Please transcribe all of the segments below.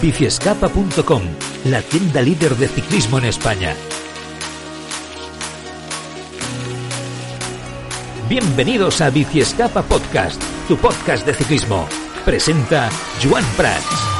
Biciescapa.com, la tienda líder de ciclismo en España. Bienvenidos a Biciescapa Podcast, tu podcast de ciclismo. Presenta Joan Prats.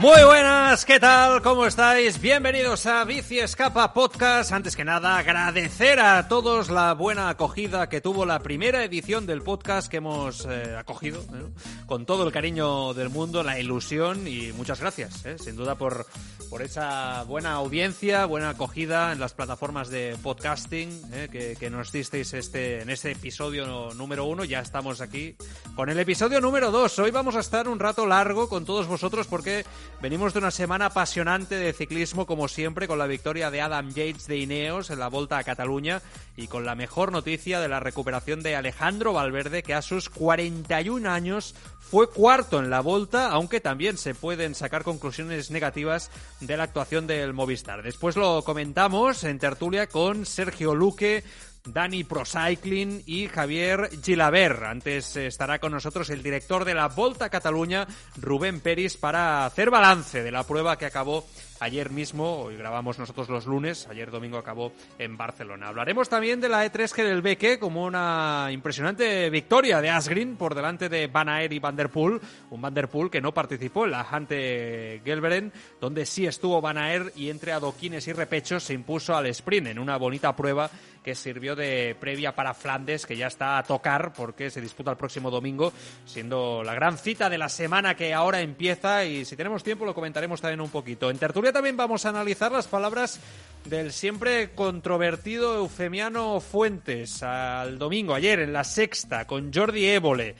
Muy buenas, ¿qué tal? ¿Cómo estáis? Bienvenidos a Bici Escapa Podcast. Antes que nada, agradecer a todos la buena acogida que tuvo la primera edición del podcast que hemos eh, acogido, ¿eh? con todo el cariño del mundo, la ilusión y muchas gracias, ¿eh? sin duda por, por esa buena audiencia, buena acogida en las plataformas de podcasting que, que, nos disteis este, en este episodio número uno. Ya estamos aquí con el episodio número dos. Hoy vamos a estar un rato largo con todos vosotros porque Venimos de una semana apasionante de ciclismo, como siempre, con la victoria de Adam Yates de Ineos en la Volta a Cataluña y con la mejor noticia de la recuperación de Alejandro Valverde, que a sus 41 años fue cuarto en la Volta, aunque también se pueden sacar conclusiones negativas de la actuación del Movistar. Después lo comentamos en tertulia con Sergio Luque, Dani Procycling y Javier Gilaber. Antes estará con nosotros el director de la Volta Cataluña, Rubén Peris, para hacer balance de la prueba que acabó ayer mismo, hoy grabamos nosotros los lunes, ayer domingo acabó en Barcelona. Hablaremos también de la E3 que del Beque como una impresionante victoria de Asgreen por delante de Van Aert y Van Der Poel, un Van Der Poel que no participó en la Hante Gelberen, donde sí estuvo Van Aert y entre adoquines y repechos se impuso al sprint en una bonita prueba que sirvió de previa para Flandes, que ya está a tocar porque se disputa el próximo domingo, siendo la gran cita de la semana que ahora empieza y si tenemos tiempo lo comentaremos también un poquito. En tertulia también vamos a analizar las palabras del siempre controvertido Eufemiano Fuentes al domingo, ayer en la sexta, con Jordi Évole.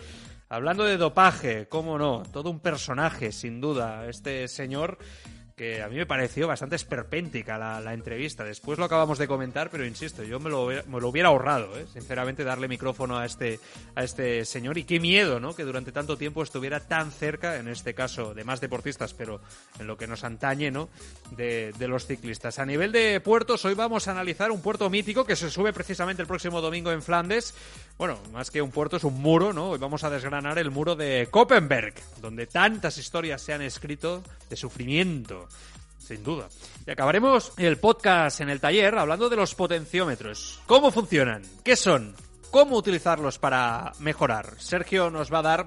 Hablando de dopaje, cómo no, todo un personaje, sin duda, este señor que a mí me pareció bastante esperpéntica la, entrevista. Después lo acabamos de comentar, pero insisto, yo me lo, me lo hubiera ahorrado, ¿eh? sinceramente, darle micrófono a este, a este señor. Y qué miedo, ¿no? Que durante tanto tiempo estuviera tan cerca, en este caso de más deportistas, pero en lo que nos antañe, ¿no? De, los ciclistas. A nivel de puertos, hoy vamos a analizar un puerto mítico que se sube precisamente el próximo domingo en Flandes. Bueno, más que un puerto, es un muro, ¿no? Hoy vamos a desgranar el muro de Koppenberg, donde tantas historias se han escrito de sufrimiento sin duda. Y acabaremos el podcast en el taller hablando de los potenciómetros. ¿Cómo funcionan? ¿Qué son? ¿Cómo utilizarlos para mejorar? Sergio nos va a dar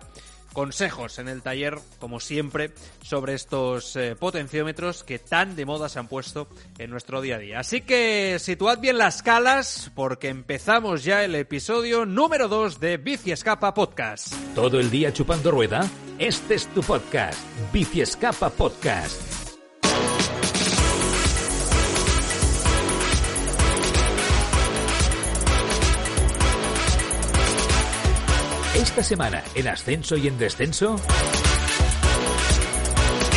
consejos en el taller, como siempre, sobre estos eh, potenciómetros que tan de moda se han puesto en nuestro día a día. Así que situad bien las calas porque empezamos ya el episodio número 2 de Bici Escapa Podcast. ¿Todo el día chupando rueda? Este es tu podcast, Bici Escapa Podcast. Esta semana en ascenso y en descenso?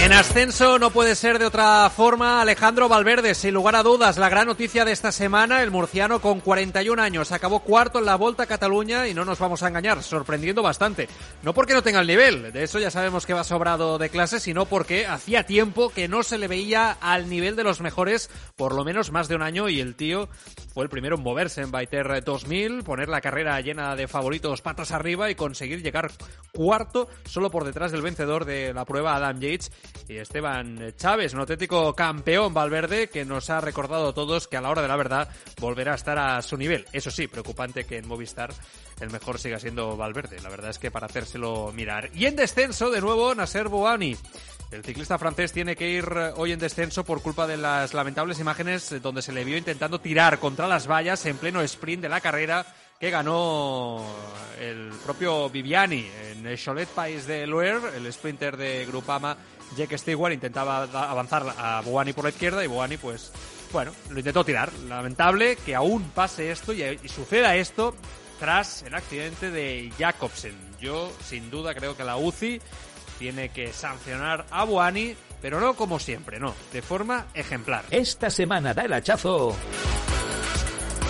En ascenso no puede ser de otra forma Alejandro Valverde, sin lugar a dudas, la gran noticia de esta semana, el murciano con 41 años, acabó cuarto en la Volta a Cataluña y no nos vamos a engañar, sorprendiendo bastante. No porque no tenga el nivel, de eso ya sabemos que va sobrado de clase, sino porque hacía tiempo que no se le veía al nivel de los mejores, por lo menos más de un año, y el tío fue el primero en moverse en Baiter 2000, poner la carrera llena de favoritos patas arriba y conseguir llegar cuarto solo por detrás del vencedor de la prueba Adam Yates y Esteban Chávez, un auténtico campeón Valverde que nos ha recordado a todos que a la hora de la verdad volverá a estar a su nivel. Eso sí, preocupante que en Movistar el mejor siga siendo Valverde. La verdad es que para hacérselo mirar. Y en descenso, de nuevo, Nasser Bouani. El ciclista francés tiene que ir hoy en descenso por culpa de las lamentables imágenes donde se le vio intentando tirar contra las vallas en pleno sprint de la carrera que ganó el propio Viviani en Cholet País de Loire, el sprinter de Grupama Jake Stewart intentaba avanzar a Boani por la izquierda y Boani pues bueno, lo intentó tirar. Lamentable que aún pase esto y, suceda esto tras el accidente de Jacobsen. Yo sin duda creo que la UCI tiene que sancionar a Boani, pero no como siempre, no, de forma ejemplar. Esta semana da el hachazo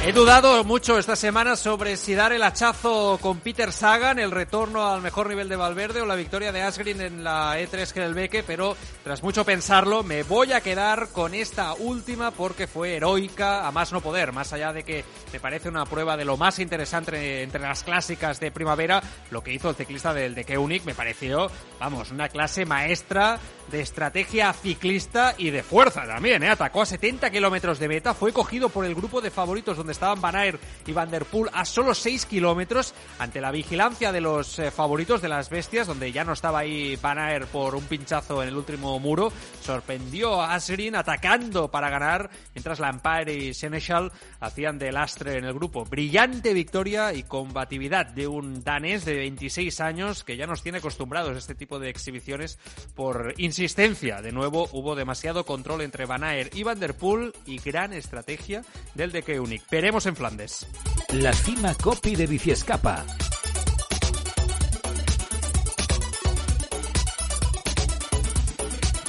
He dudado mucho esta semana sobre si dar el hachazo con Peter Sagan, el retorno al mejor nivel de Valverde o la victoria de Asgreen en la E3 Beque, pero tras mucho pensarlo me voy a quedar con esta última porque fue heroica a más no poder, más allá de que me parece una prueba de lo más interesante entre las clásicas de primavera, lo que hizo el ciclista del de Keunig me pareció, vamos, una clase maestra de estrategia ciclista y de fuerza también, ¿eh? atacó a 70 kilómetros de meta, fue cogido por el grupo de favoritos donde estaban Van Aert y Van Der Poel a solo 6 kilómetros ante la vigilancia de los eh, favoritos de las bestias, donde ya no estaba ahí Van Aert por un pinchazo en el último muro. Sorprendió a Asgreen atacando para ganar, mientras Lampire y Seneschal hacían de lastre en el grupo. Brillante victoria y combatividad de un danés de 26 años que ya nos tiene acostumbrados a este tipo de exhibiciones por insistencia. De nuevo hubo demasiado control entre Van Aert y Van Der Poel y gran estrategia del de Keunig en Flandes. La cima copy de Biciescapa.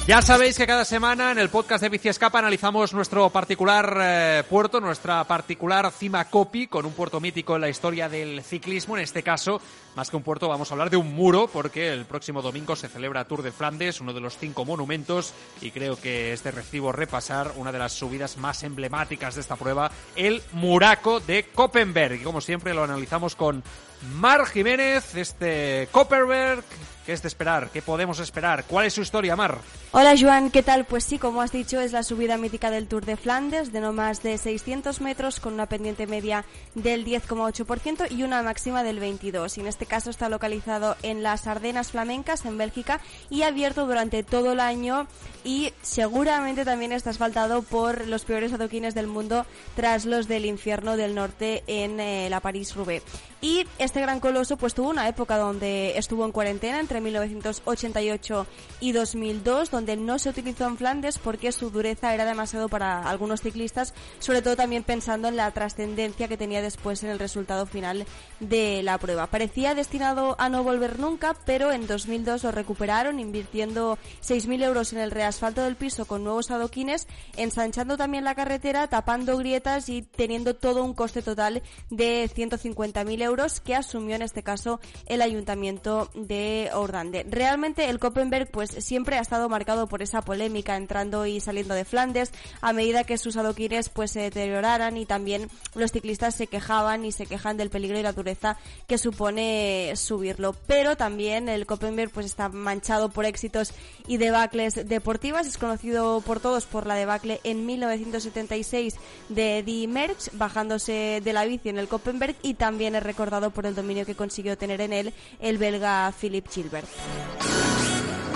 Ya sabéis que cada semana en el podcast de Biciescapa analizamos nuestro particular eh, puerto, nuestra particular cima copy con un puerto mítico en la historia del ciclismo. En este caso, más que un puerto, vamos a hablar de un muro porque el próximo domingo se celebra Tour de Flandes, uno de los cinco monumentos y creo que es de recibo repasar una de las subidas más emblemáticas de esta prueba, el Muraco de Koppenberg. Y como siempre lo analizamos con Mar Jiménez, este Koppenberg ¿Qué es de esperar? ¿Qué podemos esperar? ¿Cuál es su historia, Mar? Hola, Joan, ¿qué tal? Pues sí, como has dicho, es la subida mítica del Tour de Flandes de no más de 600 metros con una pendiente media del 10,8% y una máxima del 22%. Y en este caso está localizado en las Ardenas Flamencas, en Bélgica, y abierto durante todo el año y seguramente también está asfaltado por los peores adoquines del mundo tras los del infierno del norte en eh, la París-Roubaix. Y este gran coloso pues tuvo una época donde estuvo en cuarentena entre 1988 y 2002, donde no se utilizó en Flandes porque su dureza era demasiado para algunos ciclistas, sobre todo también pensando en la trascendencia que tenía después en el resultado final de la prueba. Parecía destinado a no volver nunca, pero en 2002 lo recuperaron invirtiendo 6.000 euros en el reasfalto del piso con nuevos adoquines, ensanchando también la carretera, tapando grietas y teniendo todo un coste total de 150.000 euros que asumió en este caso el ayuntamiento de Realmente el Koppenberg pues siempre ha estado marcado por esa polémica entrando y saliendo de Flandes a medida que sus adoquines pues se deterioraran y también los ciclistas se quejaban y se quejan del peligro y la dureza que supone subirlo. Pero también el Koppenberg pues está manchado por éxitos y debacles deportivas. Es conocido por todos por la debacle en 1976 de Eddie Merckx bajándose de la bici en el Koppenberg y también es recordado por el dominio que consiguió tener en él el belga Philip Chilbert.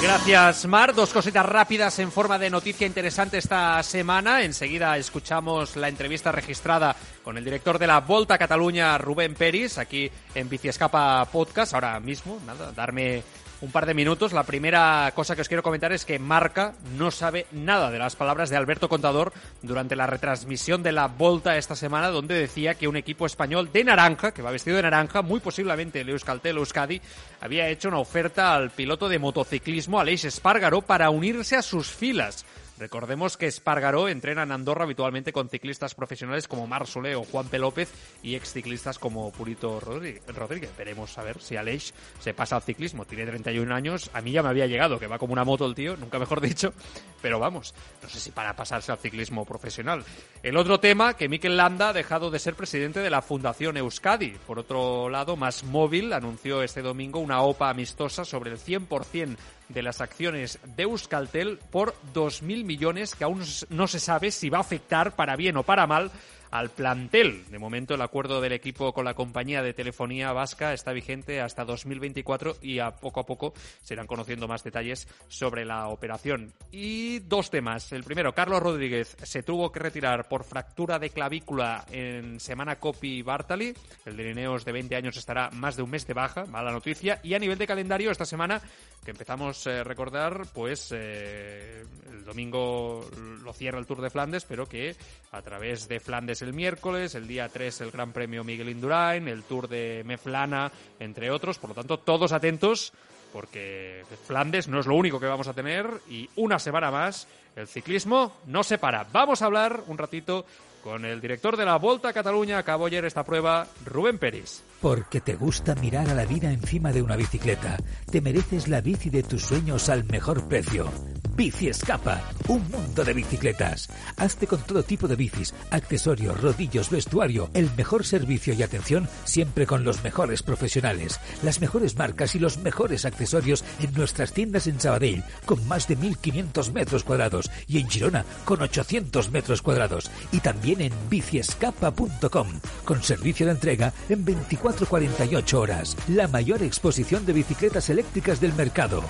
Gracias, Mar. Dos cositas rápidas en forma de noticia interesante esta semana. Enseguida escuchamos la entrevista registrada con el director de la Volta Cataluña, Rubén Peris, aquí en Biciescapa Podcast. Ahora mismo, nada, darme un par de minutos. La primera cosa que os quiero comentar es que Marca no sabe nada de las palabras de Alberto Contador durante la retransmisión de la Volta esta semana, donde decía que un equipo español de naranja, que va vestido de naranja, muy posiblemente el Euskaltel Euskadi, había hecho una oferta al piloto de motociclismo Aleix Espargaro para unirse a sus filas. Recordemos que Espargaró entrena en Andorra habitualmente con ciclistas profesionales como Mar o Juan P. López y ex ciclistas como Purito Rodríguez. Veremos a ver si Aleix se pasa al ciclismo. Tiene 31 años, a mí ya me había llegado, que va como una moto el tío, nunca mejor dicho, pero vamos, no sé si para pasarse al ciclismo profesional. El otro tema, que Mikel Landa ha dejado de ser presidente de la Fundación Euskadi. Por otro lado, Más Móvil anunció este domingo una OPA amistosa sobre el 100% de las acciones de Euskaltel por 2.000 millones que aún no se sabe si va a afectar para bien o para mal al plantel. De momento el acuerdo del equipo con la compañía de telefonía vasca está vigente hasta 2024 y a poco a poco se irán conociendo más detalles sobre la operación. Y dos temas. El primero, Carlos Rodríguez se tuvo que retirar por fractura de clavícula en semana Copy Bartali. El de Lineos de 20 años estará más de un mes de baja, mala noticia. Y a nivel de calendario, esta semana que empezamos a recordar, pues eh, el domingo lo cierra el Tour de Flandes, pero que a través de Flandes el miércoles, el día 3 el Gran Premio Miguel Indurain, el Tour de Meflana, entre otros. Por lo tanto, todos atentos porque Flandes no es lo único que vamos a tener y una semana más el ciclismo no se para. Vamos a hablar un ratito con el director de la Volta a Cataluña. Acabó ayer esta prueba, Rubén Peris. Porque te gusta mirar a la vida encima de una bicicleta. Te mereces la bici de tus sueños al mejor precio. Bici Escapa, un mundo de bicicletas. Hazte con todo tipo de bicis, accesorios, rodillos, vestuario, el mejor servicio y atención siempre con los mejores profesionales, las mejores marcas y los mejores accesorios en nuestras tiendas en Sabadell con más de 1500 metros cuadrados y en Girona con 800 metros cuadrados y también en biciescapa.com con servicio de entrega en 24-48 horas. La mayor exposición de bicicletas eléctricas del mercado.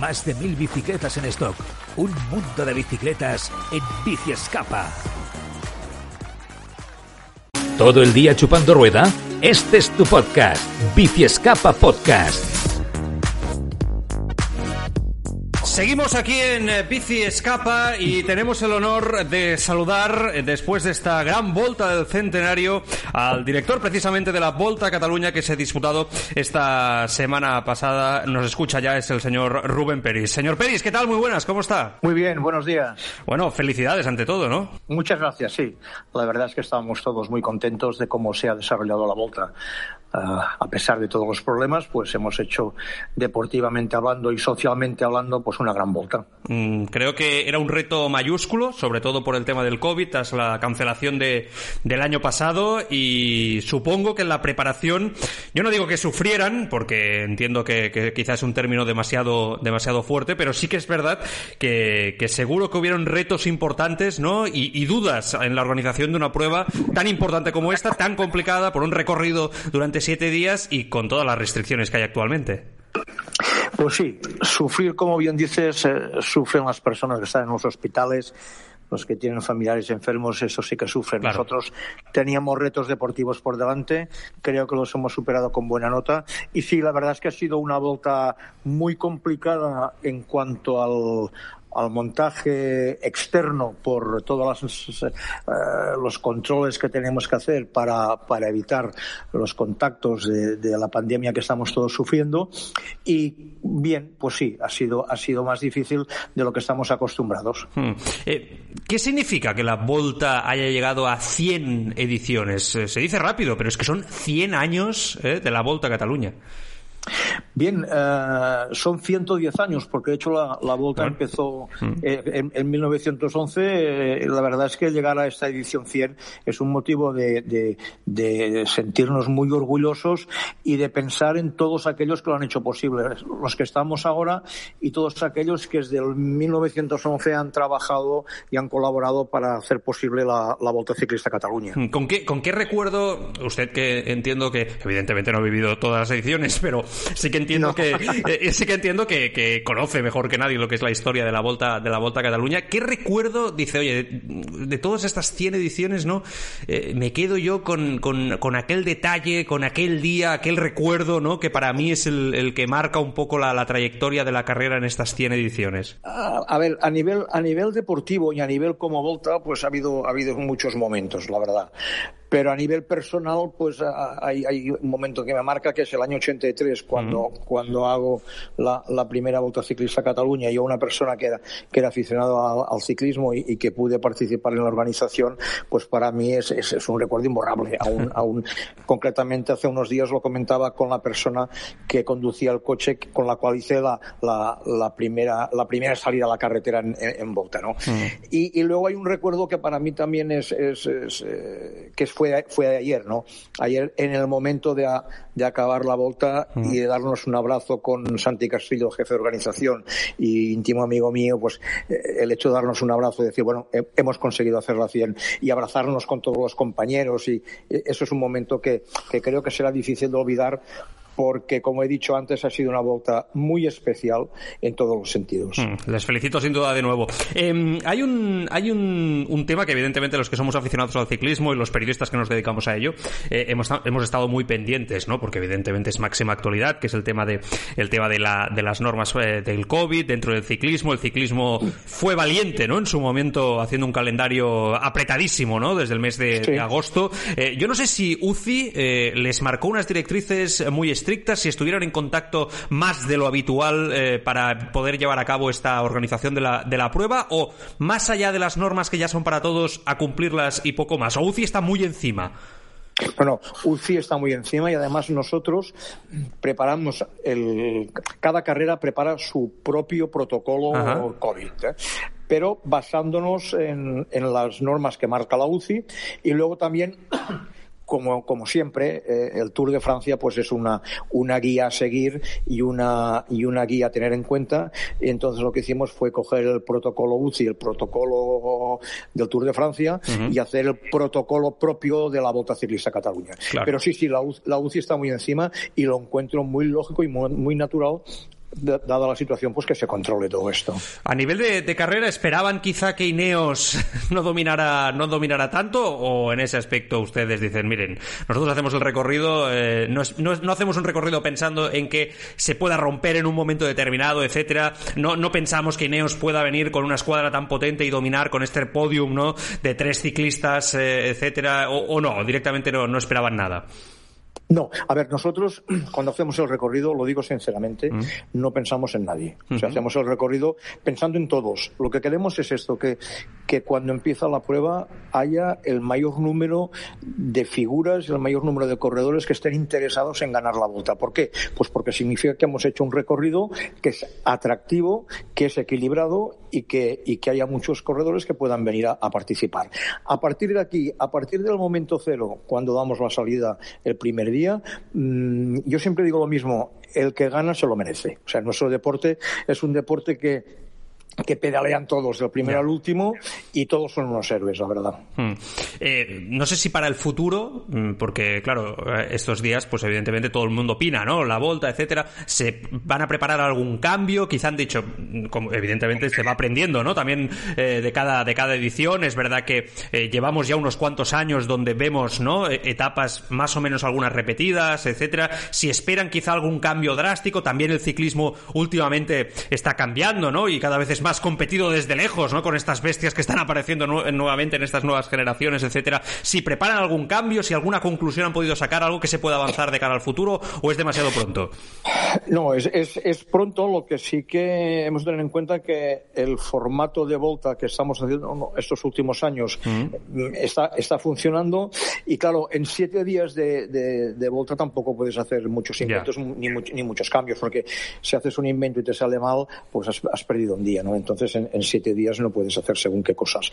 Más de mil bicicletas en stock un mundo de bicicletas en Bici Escapa. ¿Todo el día chupando rueda? Este es tu podcast, Bici Escapa Podcast. Seguimos aquí en eh, Bici Escapa y tenemos el honor de saludar, eh, después de esta gran volta del centenario, al director precisamente de la Volta a Cataluña que se ha disputado esta semana pasada. Nos escucha ya, es el señor Rubén Peris. Señor Peris, ¿qué tal? Muy buenas, ¿cómo está? Muy bien, buenos días. Bueno, felicidades ante todo, ¿no? Muchas gracias, sí. La verdad es que estamos todos muy contentos de cómo se ha desarrollado la Volta. Ah, a pesar de todos los problemas, pues hemos hecho deportivamente hablando y socialmente hablando, pues una gran volta. Mm, creo que era un reto mayúsculo, sobre todo por el tema del COVID, tras la cancelación de, del año pasado, y supongo que en la preparación, yo no digo que sufrieran, porque entiendo que, quizás es un término demasiado, demasiado fuerte, pero sí que es verdad que, seguro que hubieron retos importantes, ¿no? Y, y dudas en la organización de una prueba tan importante como esta, tan complicada, por un recorrido durante siete días y con todas las restricciones que hay actualmente. Pues sí, sufrir, como bien dices, eh, sufren las personas que están en los hospitales, los que tienen familiares enfermos, eso sí que sufren. Nosotros teníamos retos deportivos por delante, creo que los hemos superado con buena nota. Y sí, la verdad es que ha sido una vuelta muy complicada en cuanto al, al montaje externo por todos eh, los controles que tenemos que hacer para, para evitar los contactos de, la pandemia que estamos todos sufriendo. Y bien, pues sí, ha sido, ha sido más difícil de lo que estamos acostumbrados. Hmm. Eh, ¿Qué significa que la Volta haya llegado a 100 ediciones? Eh, se dice rápido, pero es que son 100 años de la Volta a Cataluña. Bien, uh, son 110 años, porque de hecho la, la Volta empezó mm. eh, en, en, 1911. Eh, la verdad es que llegar a esta edición 100 es un motivo de, de, de, sentirnos muy orgullosos y de pensar en todos aquellos que lo han hecho posible, los que estamos ahora y todos aquellos que desde el 1911 han trabajado y han colaborado para hacer posible la, la Volta Ciclista Cataluña. ¿Con qué, ¿Con qué recuerdo, usted que entiendo que evidentemente no ha vivido todas las ediciones, pero sí que entiendo que eh, sí que entiendo que, conoce mejor que nadie lo que es la historia de la Volta de la Volta a Cataluña. ¿Qué recuerdo dice, oye, de, todas estas 100 ediciones, no? Eh, me quedo yo con, con, aquel detalle, con aquel día, aquel recuerdo, ¿no? Que para mí es el, que marca un poco la, la, trayectoria de la carrera en estas 100 ediciones. A, ver, a nivel a nivel deportivo y a nivel como Volta, pues ha habido ha habido muchos momentos, la verdad. Pero a nivel personal, pues hay, hay, un momento que me marca que es el año 83, cuando, cuando hago la, la, primera Volta Ciclista a Cataluña. Yo, una persona que era, que era aficionado al, ciclismo y, que pude participar en la organización, pues para mí es, es, un recuerdo imborrable. Aún, aún, concretamente, hace unos días lo comentaba con la persona que conducía el coche con la cual hice la, la, la primera, la primera salida a la carretera en, en, Volta, ¿no? y, y, luego hay un recuerdo que para mí también es, es, es eh, que fue fue, ayer, ¿no? Ayer en el momento de, de acabar la volta y de darnos un abrazo con Santi Castillo, jefe de organización y íntimo amigo mío, pues eh, el hecho de darnos un abrazo y decir, bueno, hemos conseguido hacerla 100 y abrazarnos con todos los compañeros y eh, eso es un momento que, que creo que será difícil de olvidar porque, como he dicho antes, ha sido una vuelta muy especial en todos los sentidos. Mm, les felicito sin duda de nuevo. Em, hay un, hay un, un, tema que, evidentemente, los que somos aficionados al ciclismo y los periodistas que nos dedicamos a ello, eh, hemos, hemos estado muy pendientes, ¿no? Porque, evidentemente, es máxima actualidad, que es el tema de, el tema de, la, de las normas eh, del COVID dentro del ciclismo. El ciclismo fue valiente, ¿no? En su momento, haciendo un calendario apretadísimo, ¿no? Desde el mes de, agosto. Eh, yo no sé si UCI les marcó unas directrices muy estrictas estrictas, si estuvieran en contacto más de lo habitual eh, para poder llevar a cabo esta organización de la, de la prueba, o más allá de las normas que ya son para todos, a cumplirlas y poco más. O UCI está muy encima. Bueno, UCI está muy encima y además nosotros preparamos el, cada carrera prepara su propio protocolo COVID. ¿eh? pero basándonos en, en, las normas que marca la UCI y luego también como, como siempre, eh, el Tour de Francia pues es una, una guía a seguir y una, y una guía a tener en cuenta. Y entonces lo que hicimos fue coger el protocolo UCI, el protocolo del Tour de Francia y hacer el protocolo propio de la Volta Ciclista Cataluña. Pero sí, sí, la, la UCI está muy encima y lo encuentro muy lógico y muy, muy natural dada la situación, pues que se controle todo esto. A nivel de, carrera, ¿esperaban quizá que Ineos no dominara, no dominara tanto? ¿O en ese aspecto ustedes dicen, miren, nosotros hacemos el recorrido, eh, no, no, hacemos un recorrido pensando en que se pueda romper en un momento determinado, etcétera? No, no pensamos que Ineos pueda venir con una escuadra tan potente y dominar con este podium, ¿no? De tres ciclistas, eh, etcétera, o, o, no, directamente no, no esperaban nada. No, a ver, nosotros cuando hacemos el recorrido, lo digo sinceramente, mm. no pensamos en nadie. O sea, hacemos el recorrido pensando en todos. Lo que queremos es esto, que, que cuando empieza la prueba haya el mayor número de figuras, el mayor número de corredores que estén interesados en ganar la vuelta. ¿Por qué? Pues porque significa que hemos hecho un recorrido que es atractivo, que es equilibrado y que, y que haya muchos corredores que puedan venir a, a participar. A partir de aquí, a partir del momento cero, cuando damos la salida el primer día, mmm, yo siempre digo lo mismo, el que gana se lo merece. O sea, nuestro deporte es un deporte que que pedalean todos del primero al último y todos son unos héroes, la verdad. Hmm. Eh, no sé si para el futuro, mm, porque claro, eh, estos días, pues evidentemente todo el mundo opina, ¿no? La volta, etcétera. ¿Se van a preparar algún cambio? Quizá han dicho, mm, como evidentemente se va aprendiendo, ¿no? También eh, de cada de cada edición. Es verdad que eh, llevamos ya unos cuantos años donde vemos, ¿no? E, etapas más o menos algunas repetidas, etcétera. Si esperan quizá algún cambio drástico, también el ciclismo últimamente está cambiando, ¿no? Y cada vez es más competido desde lejos, ¿no? Con estas bestias que están apareciendo nuevamente en estas nuevas generaciones, etcétera. Si preparan algún cambio, si alguna conclusión han podido sacar, algo que se pueda avanzar de cara al futuro, o es demasiado pronto. No, es, es, es pronto. Lo que sí que hemos de tener en cuenta que el formato de volta que estamos haciendo estos últimos años mm. está, está funcionando. Y claro, en siete días de, de, de volta tampoco puedes hacer muchos inventos yeah. ni, ni, muchos cambios, porque si haces un invento y te sale mal, pues has, has perdido un día, ¿no? Entonces, en, en, siete días no puedes hacer según qué cosas.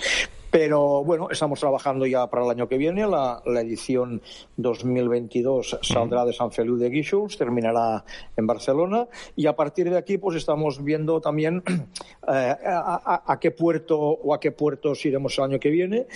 Pero bueno, estamos trabajando ya para el año que viene. La, la edición 2022 saldrá de San Feliu de Guíxols, terminará en Barcelona y a partir de aquí, pues estamos viendo también eh, a, a, a qué puerto o a qué puertos iremos el año que viene.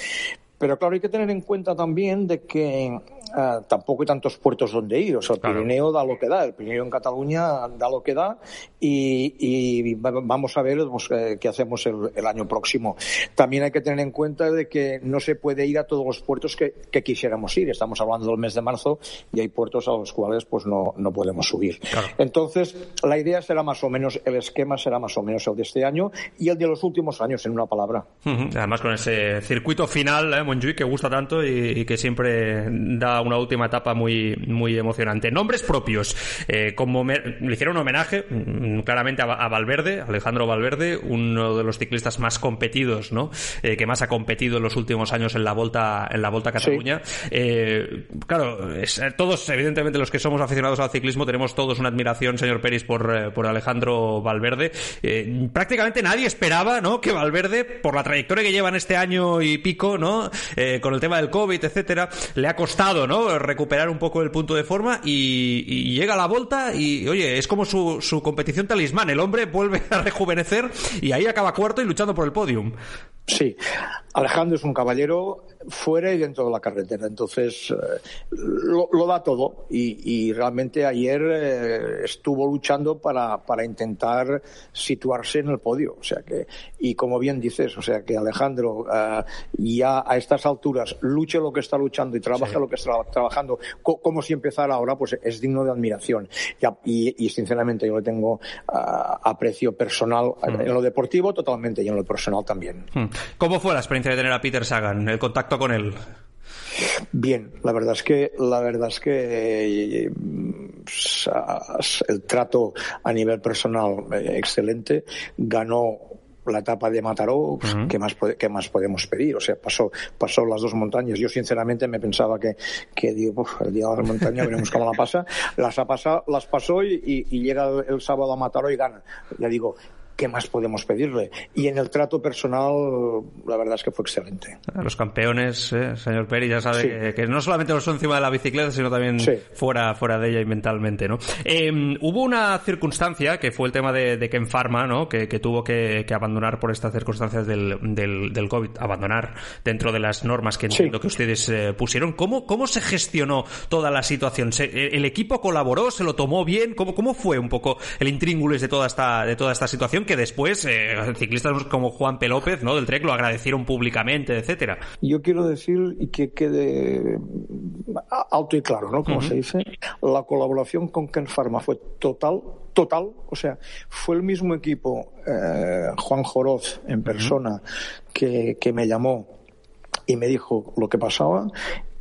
Pero claro, hay que tener en cuenta también de que uh, tampoco hay tantos puertos donde ir. O sea, el claro. Pirineo da lo que da, el Pirineo en Cataluña da lo que da y, y vamos a ver pues, eh, qué hacemos el, el, año próximo. También hay que tener en cuenta de que no se puede ir a todos los puertos que, que quisiéramos ir. Estamos hablando del mes de marzo y hay puertos a los cuales pues no, no podemos subir. Claro. Entonces, la idea será más o menos, el esquema será más o menos el de este año y el de los últimos años, en una palabra. Uh -huh. Además, con ese circuito final, ¿eh, Montjuic, que gusta tanto y, y que siempre da una última etapa muy, muy emocionante. Nombres propios. Eh, como me, le hicieron un homenaje mm, claramente a, a, Valverde, Alejandro Valverde, uno de los ciclistas más competidos, ¿no? Eh, que más ha competido en los últimos años en la Volta, en la Volta a Cataluña. Sí. Eh, claro, es, todos, evidentemente, los que somos aficionados al ciclismo, tenemos todos una admiración, señor Peris, por, eh, por Alejandro Valverde. Eh, prácticamente nadie esperaba, ¿no? Que Valverde, por la trayectoria que lleva en este año y pico, ¿no? Eh, con el tema del COVID, etcétera, le ha costado, ¿no? recuperar un poco el punto de forma y, llega a la vuelta y, oye, es como su, su, competición talismán. El hombre vuelve a rejuvenecer y ahí acaba cuarto y luchando por el podium. Sí, Alejandro es un caballero fuera y dentro de la carretera. Entonces, eh, lo, lo, da todo y, y realmente ayer eh, estuvo luchando para, para, intentar situarse en el podio. O sea que, y como bien dices, o sea que Alejandro eh, ya a estas alturas luche lo que está luchando y trabaja sí. lo que está trabajando, co como si empezara ahora, pues es digno de admiración. Y, y, y sinceramente yo le tengo uh, aprecio personal mm. en lo deportivo totalmente y en lo personal también. Mm. ¿Cómo fue la experiencia de tener a Peter Sagan, el contacto con él? Bien, la verdad es que la verdad es que eh, el trato a nivel personal eh, excelente, ganó la etapa de Mataró, ¿qué, más, ¿qué más podemos pedir? O sea, pasó, pasó las dos montañas. Yo sinceramente me pensaba que, que digo, el día de la montaña veremos cómo la pasa. Las ha pasado, las pasó y, y, llega el, sábado a Mataró y gana. Ya digo, ¿qué más podemos pedirle? Y en el trato personal, la verdad es que fue excelente. Los campeones, eh, señor Peri, ya sabe que, no solamente los son encima de la bicicleta, sino también fuera, fuera de ella y mentalmente, ¿no? Em, hubo una circunstancia que fue el tema de, de Ken Pharma, ¿no? Que, tuvo que, abandonar por estas circunstancias del, del, COVID, abandonar dentro de las normas que entiendo que ustedes eh, pusieron. ¿Cómo, ¿Cómo se gestionó toda la situación? ¿El equipo colaboró? ¿Se lo tomó bien? ¿Cómo, cómo fue un poco el intríngulis de toda esta, de toda esta situación? Que después eh, ciclistas como Juan P. López, ¿no? Del Trek lo agradecieron públicamente, etcétera. Yo quiero decir y que quede alto y claro, ¿no? Como se dice, la colaboración con Ken Pharma fue total, total, o sea, fue el mismo equipo, eh, Juan Joroz en persona, que, que me llamó y me dijo lo que pasaba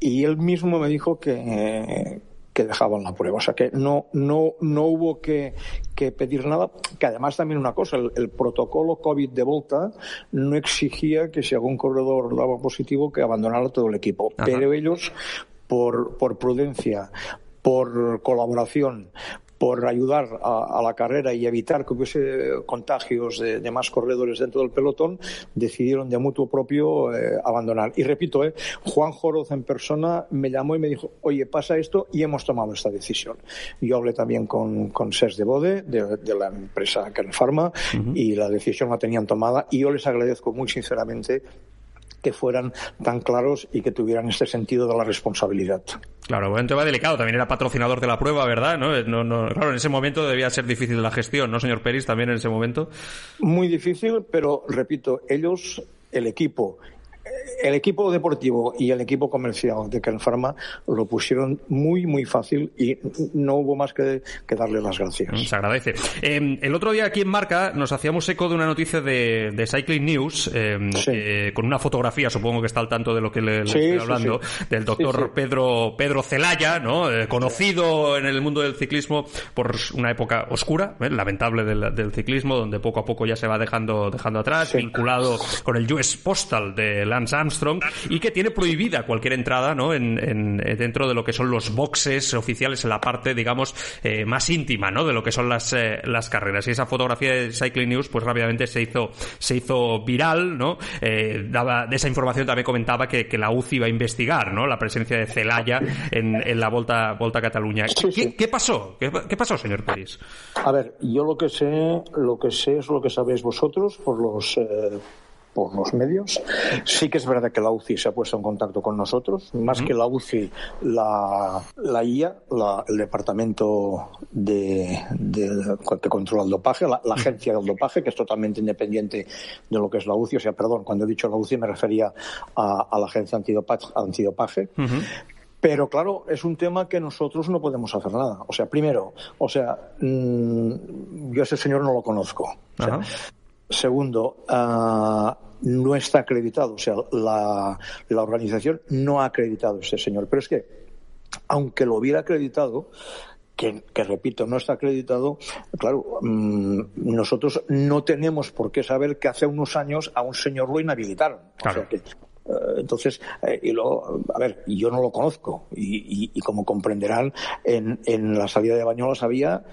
y él mismo me dijo que, que dejaban la prueba. O sea que no, no, no hubo que, que pedir nada, que además también una cosa, el, protocolo COVID de Volta no exigía que si algún corredor daba positivo que abandonara todo el equipo. Pero ellos, por, por prudencia, por colaboración, por ayudar a, la carrera y evitar que hubiese contagios de, más corredores dentro del pelotón, decidieron de mutuo propio eh, abandonar. Y repito, eh, Juan Joroz en persona me llamó y me dijo, oye, pasa esto y hemos tomado esta decisión. Yo hablé también con, con SES de Bode, de, la empresa Kern Pharma, y la decisión la tenían tomada y yo les agradezco muy sinceramente que fueran tan claros y que tuvieran este sentido de la responsabilidad. Claro, un tema delicado. También era patrocinador de la prueba, ¿verdad? ¿No? No, claro, en ese momento debía ser difícil la gestión, ¿no, señor Peris? También en ese momento. Muy difícil, pero repito, ellos, el equipo el equipo deportivo y el equipo comercial de Kern Pharma lo pusieron muy, muy fácil y no hubo más que, darle las gracias. Se agradece. Em, el otro día aquí en Marca nos hacíamos eco de una noticia de, Cycling News em, eh, con una fotografía, supongo que está al tanto de lo que le, estoy hablando, del doctor Pedro, Pedro Celaya, ¿no? Eh, conocido en el mundo del ciclismo por una época oscura, ¿eh? lamentable del, ciclismo, donde poco a poco ya se va dejando, dejando atrás, vinculado con el US Postal de Lance Armstrong y que tiene prohibida cualquier entrada ¿no? en, eh, dentro de lo que son los boxes oficiales en la parte, digamos, eh, más íntima ¿no? de lo que son las, eh, las carreras. Y esa fotografía de Cycling News pues rápidamente se hizo, se hizo viral, ¿no? daba, de esa información también comentaba que, que, la UCI iba a investigar ¿no? la presencia de Celaya en, en la Volta, Volta a Cataluña. ¿Qué, pasó? ¿Qué, pasó, señor Pérez? A ver, yo lo que sé, lo que sé es lo que sabéis vosotros por los por los medios. Sí que es verdad que la UCI se ha puesto en contacto con nosotros, más que la UCI, la, la IA, el departamento de, que controla el dopaje, la, agencia del dopaje, que es totalmente independiente de lo que es la UCI. O sea, perdón, cuando he dicho la UCI me refería a, la agencia antidopaje. antidopaje. Pero claro, es un tema que nosotros no podemos hacer nada. O sea, primero, o sea, mm, yo ese señor no lo conozco. Segundo, uh, no está acreditado, o sea, la, la, organización no ha acreditado a ese señor. Pero es que, aunque lo hubiera acreditado, que, repito, no está acreditado, claro, mm, nosotros no tenemos por qué saber que hace unos años a un señor lo inhabilitaron. O sea que, eh, entonces, eh, y luego, a ver, yo no lo conozco y, y, como comprenderán, en, en la salida de Bañolas había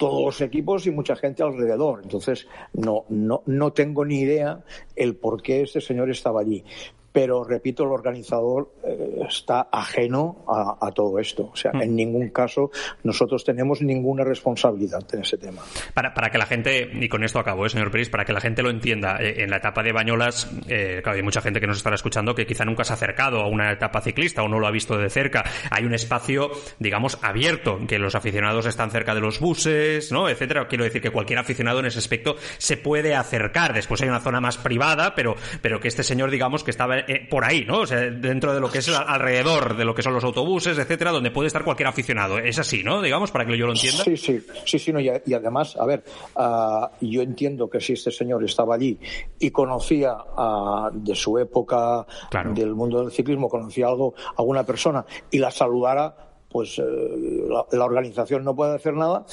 todos los equipos y mucha gente alrededor. Entonces, no, no, no tengo ni idea el por qué este señor estaba allí pero repito, el organizador eh, está ajeno a, todo esto. O sea, en mm. ningún caso nosotros tenemos ninguna responsabilidad en ese tema. Para, para que la gente, y con esto acabo, ¿eh, señor Peris, para que la gente lo entienda, eh, en la etapa de Bañolas, eh, claro, hay mucha gente que nos estará escuchando que quizá nunca se ha acercado a una etapa ciclista o no lo ha visto de cerca. Hay un espacio, digamos, abierto, que los aficionados están cerca de los buses, ¿no? etcétera. Quiero decir que cualquier aficionado en ese aspecto se puede acercar. Después hay una zona más privada, pero, pero que este señor, digamos, que estaba eh, por ahí, ¿no? O sea, dentro de lo que es alrededor de lo que son los autobuses, etcétera, donde puede estar cualquier aficionado. Es así, ¿no? Digamos, para que yo lo entienda. Sí, sí, sí, sí, no, y, además, a ver, ah, yo entiendo que si este señor estaba allí y conocía uh, de su época del mundo del ciclismo, conocía algo, alguna persona y la saludara, pues eh, la, organización no puede hacer nada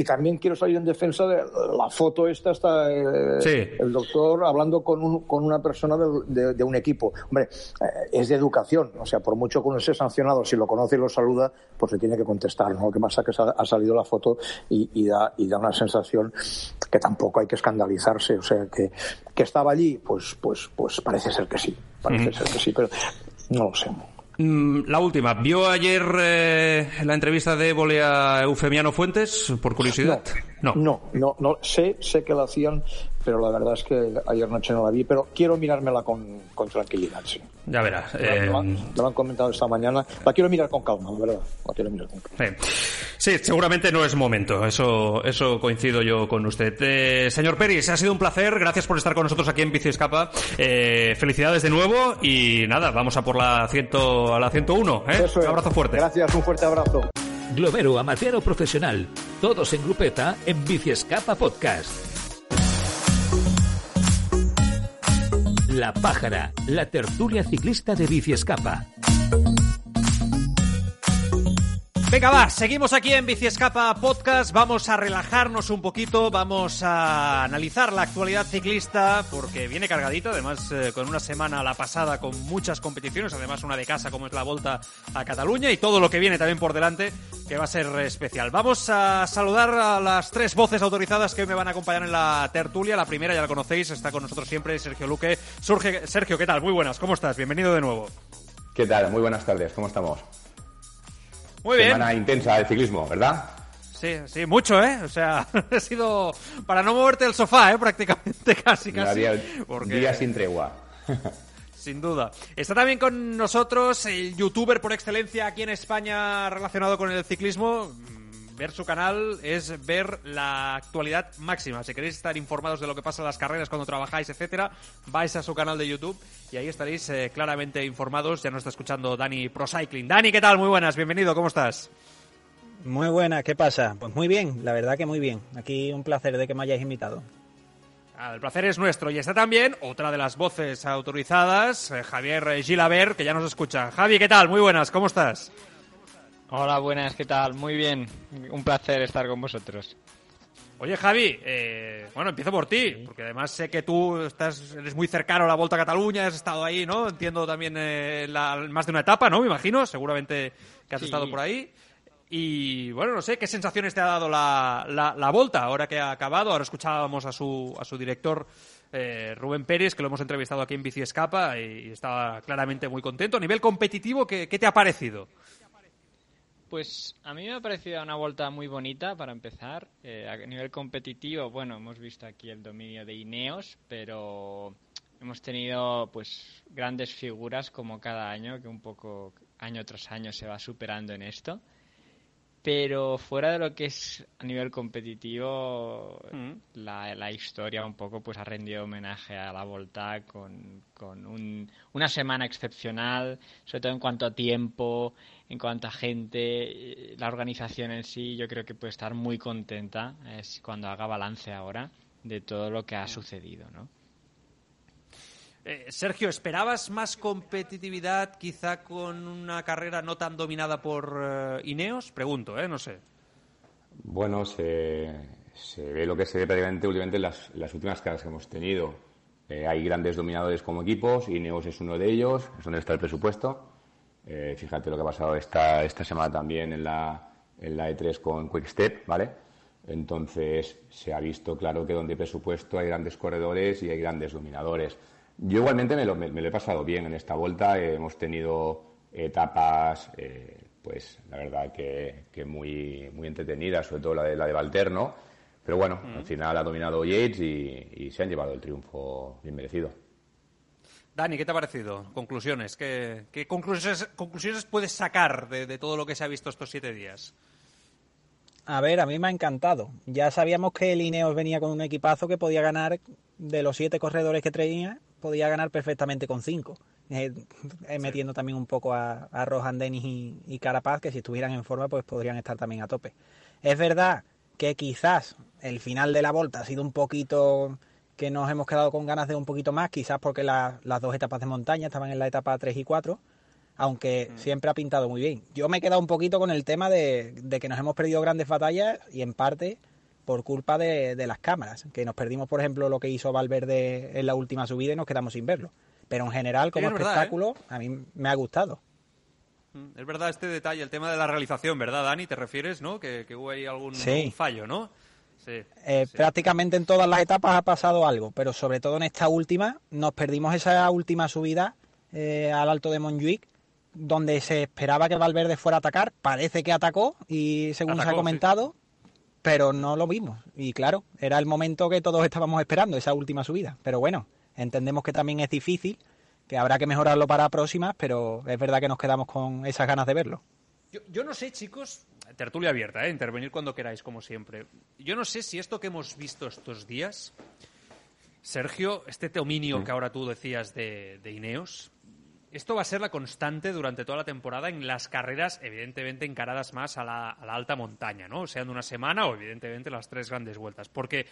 y también quiero salir en defensa de la foto esta, está eh, el doctor hablando con, un, con una persona de, un equipo. Hombre, eh, es de educación, o sea, por mucho que uno sea sancionado, si lo conoce y lo saluda, pues se tiene que contestar, ¿no? Lo que pasa es que ha salido la foto y, da, y da una sensación que tampoco hay que escandalizarse, o sea, que, que estaba allí, pues, pues, pues parece ser que sí, parece ser que sí, pero no lo sé. Mm, la última. ¿Vio ayer eh, la entrevista de Évole a Eufemiano Fuentes, por curiosidad? No, no, no, no, Sé, sé que la hacían, pero la verdad es que ayer noche no la vi, pero quiero mirármela con, con tranquilidad, sí. Ya verás. Eh... Lo, han, comentado esta mañana. La quiero mirar con calma, la verdad. La quiero mirar con calma. Sí. seguramente no es momento. Eso, eso coincido yo con usted. Eh, señor Peris, ha sido un placer. Gracias por estar con nosotros aquí en Bici Escapa. Eh, felicidades de nuevo y nada, vamos a por la, ciento, a la 101. ¿eh? Un abrazo fuerte. Gracias, un fuerte abrazo. Globero, amateur o profesional. Todos en grupeta en Bici Escapa Podcast. La Pájara, la tertulia ciclista de Bici Escapa. Venga, va, seguimos aquí en Bici Escapa Podcast. Vamos a relajarnos un poquito, vamos a analizar la actualidad ciclista porque viene cargadita, además eh, con una semana la pasada con muchas competiciones, además una de casa como es la Volta a Cataluña y todo lo que viene también por delante que va a ser especial. Vamos a saludar a las tres voces autorizadas que me van a acompañar en la tertulia. La primera ya la conocéis, está con nosotros siempre Sergio Luque. Sergio, ¿qué tal? Muy buenas, ¿cómo estás? Bienvenido de nuevo. ¿Qué tal? Muy buenas tardes, ¿cómo estamos? Muy bien. Semana intensa de ciclismo, ¿verdad? Sí, sí, mucho, ¿eh? O sea, ha sido para no moverte el sofá, ¿eh? Prácticamente, casi, casi. Día, día sin tregua. Sin duda. Está también con nosotros el youtuber por excelencia aquí en España relacionado con el ciclismo. Ver su canal es ver la actualidad máxima. Si queréis estar informados de lo que pasa en las carreras cuando trabajáis, etcétera, vais a su canal de YouTube y ahí estaréis eh, claramente informados. Ya nos está escuchando Dani Pro Cycling. Dani, ¿qué tal? Muy buenas, bienvenido, ¿cómo estás? Muy buenas, ¿qué pasa? Pues muy bien, la verdad que muy bien. Aquí un placer de que me hayáis invitado. Ah, el placer es nuestro. Y está también otra de las voces autorizadas, eh, Javier Gilaber, que ya nos escucha. Javi, ¿qué tal? Muy buenas, ¿cómo estás? Hola, buenas, ¿qué tal? Muy bien, un placer estar con vosotros. Oye, Javi, eh, bueno, empiezo por ti, porque además sé que tú estás, eres muy cercano a la Volta a Cataluña, has estado ahí, ¿no? Entiendo también eh, más de una etapa, ¿no? Me imagino, seguramente que has estado por ahí. Y bueno, no sé, ¿qué sensaciones te ha dado la, la, Volta ahora que ha acabado? Ahora escuchábamos a su, a su director eh, Rubén Pérez, que lo hemos entrevistado aquí en Bici Escapa y, estaba claramente muy contento. A nivel competitivo, ¿qué, qué te ha parecido? Pues a mí me ha parecido una vuelta muy bonita para empezar. Eh, a nivel competitivo, bueno, hemos visto aquí el dominio de Ineos, pero hemos tenido pues grandes figuras como cada año, que un poco año tras año se va superando en esto. Pero fuera de lo que es a nivel competitivo, mm. la, la, historia un poco pues ha rendido homenaje a la Volta con, con un, una semana excepcional, sobre todo en cuanto a tiempo, en cuanto a gente, la organización en sí, yo creo que puede estar muy contenta es cuando haga balance ahora de todo lo que ha sucedido, ¿no? Eh, Sergio, ¿esperabas más competitividad quizá con una carrera no tan dominada por eh, Ineos? Pregunto, ¿eh? No sé. Bueno, se, ve lo que se ve prácticamente últimamente en las, las últimas carreras que hemos tenido. Eh, hay grandes dominadores como equipos, Ineos es uno de ellos, es donde está el presupuesto. Eh, fíjate lo que ha pasado esta, esta semana también en la, en la E3 con Quickstep, ¿vale? Entonces se ha visto claro que donde hay presupuesto hay grandes corredores y hay grandes dominadores. Yo igualmente me lo, me, lo he pasado bien en esta vuelta. Eh, hemos tenido etapas, eh, pues la verdad que, que, muy, muy entretenidas, sobre todo la de, la de Valterno. Pero bueno, al final ha dominado Yates y, y se han llevado el triunfo bien merecido. Dani, ¿qué te ha parecido? Conclusiones. ¿Qué, conclusiones, conclusiones, puedes sacar de, todo lo que se ha visto estos siete días? A ver, a mí me ha encantado. Ya sabíamos que el Ineos venía con un equipazo que podía ganar de los siete corredores que traía, podía ganar perfectamente con cinco. Eh, eh, metiendo también un poco a, a Rohan Dennis y, y, Carapaz, que si estuvieran en forma, pues podrían estar también a tope. Es verdad que quizás el final de la vuelta ha sido un poquito que nos hemos quedado con ganas de un poquito más, quizás porque las dos etapas de montaña estaban en la etapa 3 y 4. aunque siempre ha pintado muy bien. Yo me he quedado un poquito con el tema de, que nos hemos perdido grandes batallas y en parte por culpa de, las cámaras, que nos perdimos, por ejemplo, lo que hizo Valverde en la última subida y nos quedamos sin verlo. Pero en general, como espectáculo, ¿eh? a mí me ha gustado. Mm, es verdad este detalle, el tema de la realización, ¿verdad, Dani? ¿Te refieres, no? Que, hubo ahí algún, fallo, ¿no? Eh, sí, Prácticamente en todas las etapas ha pasado algo, pero sobre todo en esta última nos perdimos esa última subida eh, al alto de Montjuic, donde se esperaba que Valverde fuera a atacar. Parece que atacó y según se ha comentado, pero no lo vimos. Y claro, era el momento que todos estábamos esperando, esa última subida. Pero bueno, entendemos que también es difícil que habrá que mejorarlo para próximas, pero es verdad que nos quedamos con esas ganas de verlo. Yo, no sé, chicos, tertulia abierta, ¿eh? intervenir cuando queráis, como siempre. Yo no sé si esto que hemos visto estos días, Sergio, este dominio que ahora tú decías de, Ineos, esto va a ser la constante durante toda la temporada en las carreras, evidentemente encaradas más a la, a la alta montaña, ¿no? Sean de una semana o, evidentemente, las tres grandes vueltas. Porque,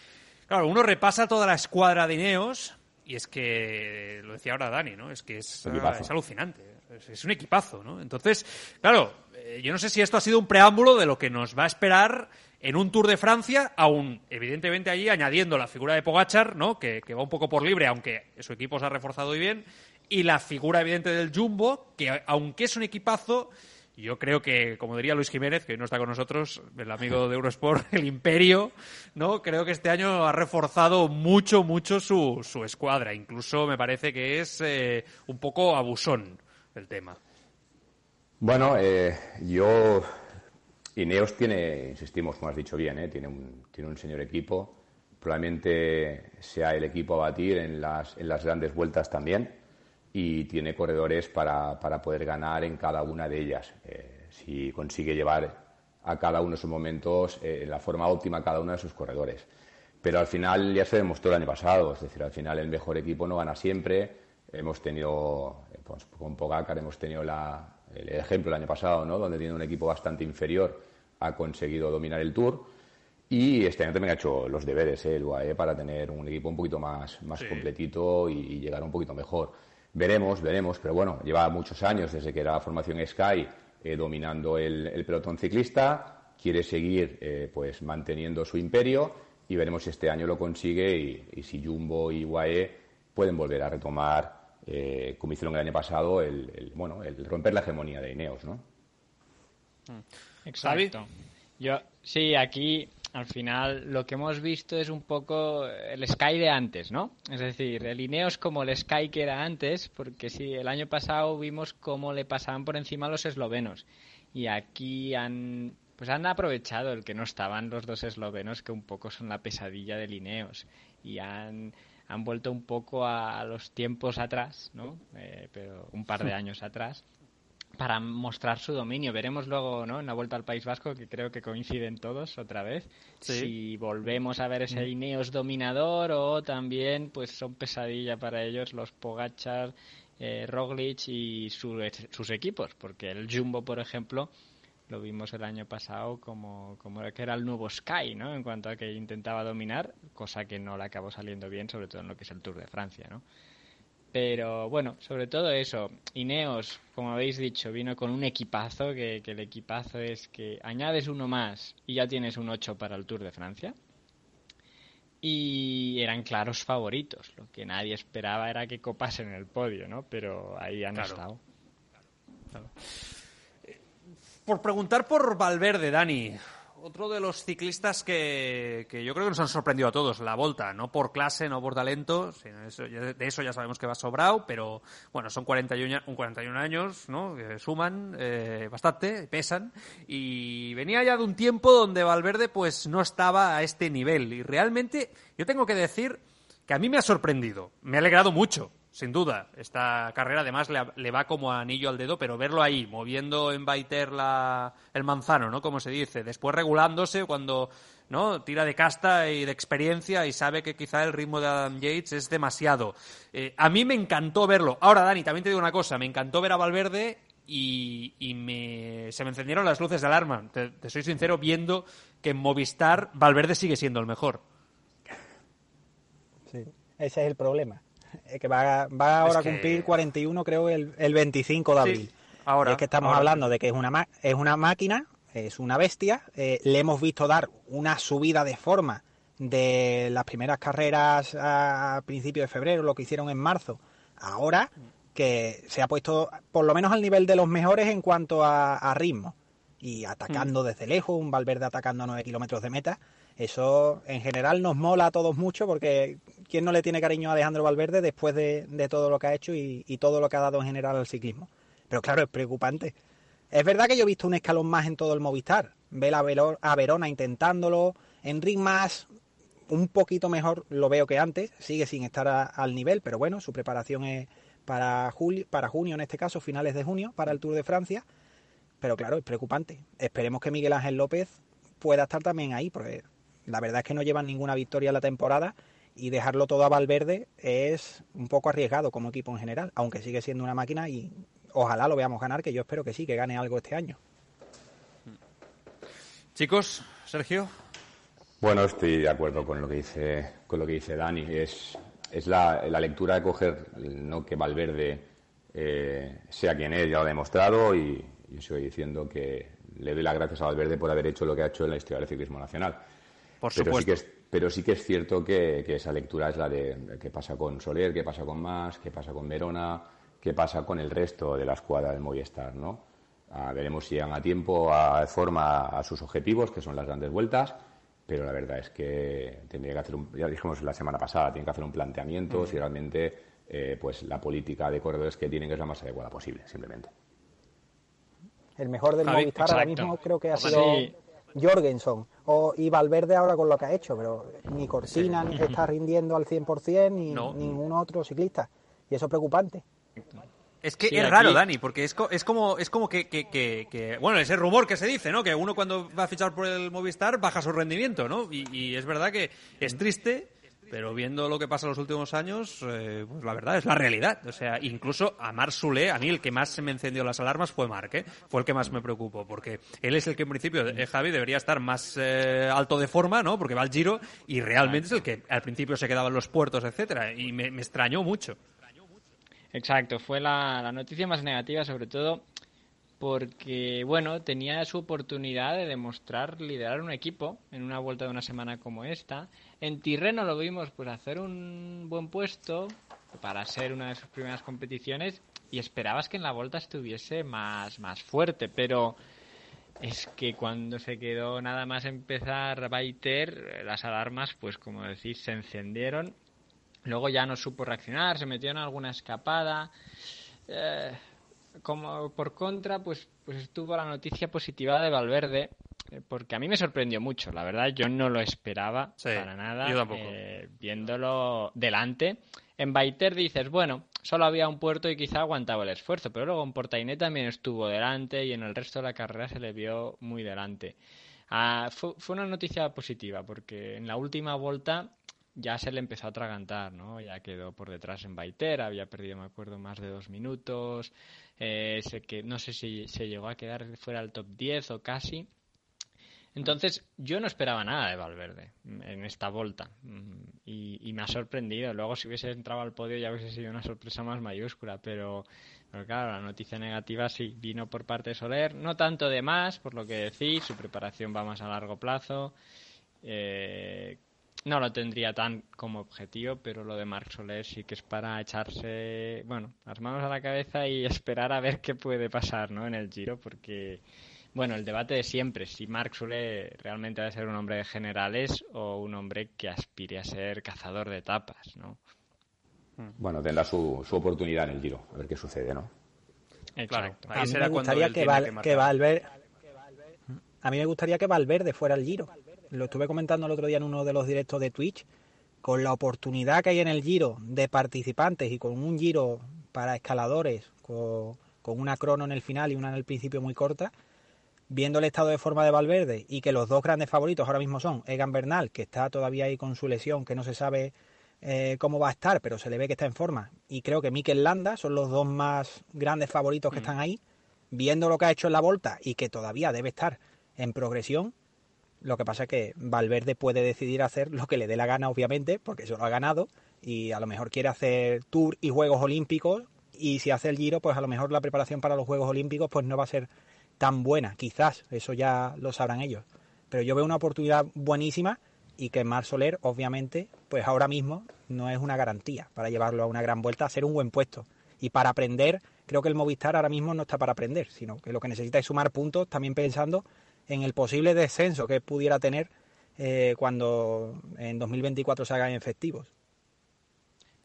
claro, uno repasa toda la escuadra de Ineos y es que, lo decía ahora Dani, ¿no? Es que es, es alucinante. Es, un equipazo, ¿no? Entonces, claro, eh, yo no sé si esto ha sido un preámbulo de lo que nos va a esperar en un Tour de Francia, aún evidentemente allí añadiendo la figura de Pogachar, ¿no? Que, va un poco por libre, aunque su equipo se ha reforzado muy bien, y la figura evidente del Jumbo, que aunque es un equipazo, yo creo que, como diría Luis Jiménez, que no está con nosotros, el amigo de Eurosport, el Imperio, ¿no? Creo que este año ha reforzado mucho, mucho su, su escuadra. Incluso me parece que es eh, un poco abusón tema. Bueno, eh, yo. Ineos tiene, insistimos, como has dicho bien, ¿eh? tiene, un, señor equipo. Probablemente sea el equipo a batir en las, grandes vueltas también y tiene corredores para, poder ganar en cada una de ellas. Eh, si consigue llevar a cada uno de sus momentos en la forma óptima cada uno de sus corredores. Pero al final ya se demostró el año pasado, es decir, al final el mejor equipo no gana siempre. Hemos tenido, pues, con Pogacar hemos tenido la, el ejemplo el año pasado, ¿no? donde tiene un equipo bastante inferior, ha conseguido dominar el Tour. Y este año también ha hecho los deberes el UAE para tener un equipo un poquito más, más completito y llegar un poquito mejor. Veremos, veremos, pero bueno, lleva muchos años desde que era la formación Sky eh, dominando el, pelotón ciclista, quiere seguir eh, pues manteniendo su imperio y veremos si este año lo consigue y, si Jumbo y UAE pueden volver a retomar, eh, como hicieron el año pasado, el, bueno, el romper la hegemonía de Ineos, ¿no? Exacto. Yo, sí, aquí al final lo que hemos visto es un poco el Sky de antes, ¿no? Es decir, el Ineos como el Sky que era antes, porque sí, el año pasado vimos cómo le pasaban por encima a los eslovenos. Y aquí han, pues han aprovechado el que no estaban los dos eslovenos, que un poco son la pesadilla del Ineos. Y han, han vuelto un poco a, los tiempos atrás, ¿no? Eh, pero un par de años atrás para mostrar su dominio. Veremos luego, ¿no? En la vuelta al País Vasco, que creo que coinciden todos otra vez, si volvemos a ver ese mm. Ineos dominador o también, pues son pesadilla para ellos los Pogachar, eh, Roglic y sus equipos, porque el Jumbo, por ejemplo, lo vimos el año pasado como, como que era el nuevo Sky, ¿no? En cuanto a que intentaba dominar, cosa que no le acabó saliendo bien, sobre todo en lo que es el Tour de Francia, ¿no? Pero bueno, sobre todo eso. Ineos, como habéis dicho, vino con un equipazo, que, el equipazo es que añades uno más y ya tienes un 8 para el Tour de Francia. Y eran claros favoritos. Lo que nadie esperaba era que copasen el podio, ¿no? Pero ahí han estado. Por preguntar por Valverde, Dani, otro de los ciclistas que, yo creo que nos han sorprendido a todos, la Volta, no por clase, no por talento, de eso ya sabemos que va sobrado, pero bueno, son 41, 41 años, ¿no? Que suman eh, bastante, pesan, y venía ya de un tiempo donde Valverde pues no estaba a este nivel, y realmente yo tengo que decir que a mí me ha sorprendido, me ha alegrado mucho, sin duda. Esta carrera además le, va como anillo al dedo, pero verlo ahí, moviendo en Baiter la, el manzano, ¿no? Como se dice. Después regulándose cuando, ¿no? Tira de casta y de experiencia y sabe que quizá el ritmo de Adam Yates es demasiado. Eh, a mí me encantó verlo. Ahora, Dani, también te digo una cosa. Me encantó ver a Valverde y, me, se me encendieron las luces de alarma. Te, te soy sincero, viendo que en Movistar Valverde sigue siendo el mejor. Sí, ese es el problema que va, va ahora a cumplir 41, creo, el, el 25 de abril. Ahora, es que estamos hablando de que es una, es una máquina, es una bestia. Eh, le hemos visto dar una subida de forma de las primeras carreras a principios de febrero, lo que hicieron en marzo. Ahora que se ha puesto por lo menos al nivel de los mejores en cuanto a, ritmo y atacando mm. desde lejos, un Valverde atacando a 9 kilómetros de meta. Eso en general nos mola a todos mucho porque ¿quién no le tiene cariño a Alejandro Valverde después de, todo lo que ha hecho y, todo lo que ha dado en general al ciclismo? Pero claro, es preocupante. Es verdad que yo he visto un escalón más en todo el Movistar. Ve a Verona intentándolo, Enric más un poquito mejor lo veo que antes, sigue sin estar al nivel, pero bueno, su preparación es, para, julio, para junio, en este caso, finales de junio, para el Tour de Francia. Pero claro, es preocupante. Esperemos que Miguel Ángel López pueda estar también ahí, porque la verdad es que no llevan ninguna victoria en la temporada y dejarlo todo a Valverde es un poco arriesgado como equipo en general, aunque sigue siendo una máquina y ojalá lo veamos ganar, que yo espero que sí, que gane algo este año. Chicos, Sergio. Bueno, estoy de acuerdo con lo que dice, con lo que dice Dani. Es, es la, lectura de coger no que Valverde eh, sea quien es, ya lo ha demostrado y yo sigo diciendo que le doy las gracias a Valverde por haber hecho lo que ha hecho en la historia del ciclismo nacional. Por pero supuesto. Sí que es, pero sí que es cierto que, esa lectura es la de qué pasa con Soler, qué pasa con Mas, qué pasa con Verona, qué pasa con el resto de la escuadra del Movistar, ¿no? Ah, veremos si llegan a tiempo, a forma a sus objetivos, que son las grandes vueltas pero la verdad es que tendría que hacer un, ya dijimos la semana pasada, tiene que hacer un planteamiento si realmente eh, pues la política de corredores que tienen que es la más adecuada posible, simplemente. El mejor del Movistar ahora mismo creo que ha sido Jorgensen o, y Valverde ahora con lo que ha hecho, pero ni Cortina ni está rindiendo al 100% ni ningún otro ciclista. Y eso es preocupante. Es que es raro, Dani, porque es, es como, es como que, que, que, bueno, ese rumor que se dice, ¿no? Que uno cuando va a fichar por el Movistar baja su rendimiento, ¿no? Y, es verdad que es triste, pero viendo lo que pasa en los últimos años, eh, pues la verdad es la realidad. O sea, incluso a Marc Soule, a mí el que más se me encendió las alarmas fue Marc, ¿eh? Fue el que más me preocupó, porque él es el que en principio, eh, Javi, debería estar más eh, alto de forma, ¿no? Porque va al Giro y realmente es el que al principio se quedaba en los puertos, etcétera, y me extrañó mucho. Exacto, fue la, noticia más negativa, sobre todo porque, bueno, tenía su oportunidad de demostrar liderar un equipo en una vuelta de una semana como esta. En Tirreno lo vimos, pues, hacer un buen puesto para ser una de sus primeras competiciones y esperabas que en la vuelta estuviese más, más fuerte, pero es que cuando se quedó nada más empezar Baiter, las alarmas, pues como decís, se encendieron Luego ya no supo reaccionar, se metió en alguna escapada. Eh, como por contra, pues, pues estuvo la noticia positiva de Valverde, eh, porque a mí me sorprendió mucho, la verdad, yo no lo esperaba para nada, eh, viéndolo delante. En Baiter dices, bueno, solo había un puerto y quizá aguantaba el esfuerzo, pero luego en Portainet también estuvo delante y en el resto de la carrera se le vio muy delante. Ah, fue, fue, una noticia positiva, porque en la última vuelta ya se le empezó a atragantar, ¿no? Ya quedó por detrás en Baiter, había perdido, me acuerdo, más de dos minutos, eh, que, no sé si se llegó a quedar fuera del top 10 o casi. Entonces, yo no esperaba nada de Valverde en esta vuelta y, me ha sorprendido. Luego, si hubiese entrado al podio, ya hubiese sido una sorpresa más mayúscula, pero, pero claro, la noticia negativa sí vino por parte de Soler, no tanto de más, por lo que decís, su preparación va más a largo plazo. Eh, no lo tendría tan como objetivo, pero lo de Marc Soler sí que es para echarse, bueno, las manos a la cabeza y esperar a ver qué puede pasar, ¿no? En el Giro, porque, bueno, el debate de siempre, si Marc Soler realmente va a ser un hombre de generales o un hombre que aspire a ser cazador de etapas, ¿no? Hmm. Bueno, tendrá su, su oportunidad en el Giro, a ver qué sucede, ¿no? Exacto. a mí me gustaría que, que Valverde... A mí me gustaría que Valverde fuera el Giro lo estuve comentando el otro día en uno de los directos de Twitch, con la oportunidad que hay en el giro de participantes y con un giro para escaladores, con, una crono en el final y una en el principio muy corta, viendo el estado de forma de Valverde y que los dos grandes favoritos ahora mismo son Egan Bernal, que está todavía ahí con su lesión, que no se sabe eh, cómo va a estar, pero se le ve que está en forma, y creo que Mikel Landa son los dos más grandes favoritos que mm. están ahí, viendo lo que ha hecho en la volta y que todavía debe estar en progresión, lo que pasa es que Valverde puede decidir hacer lo que le dé la gana, obviamente, porque eso lo ha ganado, y a lo mejor quiere hacer Tour y Juegos Olímpicos y si hace el Giro, pues a lo mejor la preparación para los Juegos Olímpicos pues no va a ser tan buena, quizás, eso ya lo sabrán ellos. Pero yo veo una oportunidad buenísima y que Mar Soler, obviamente, pues ahora mismo no es una garantía para llevarlo a una gran vuelta, a ser un buen puesto. Y para aprender, creo que el Movistar ahora mismo no está para aprender, sino que lo que necesita es sumar puntos, también pensando en el posible descenso que pudiera tener eh, cuando en 2024 se hagan efectivos.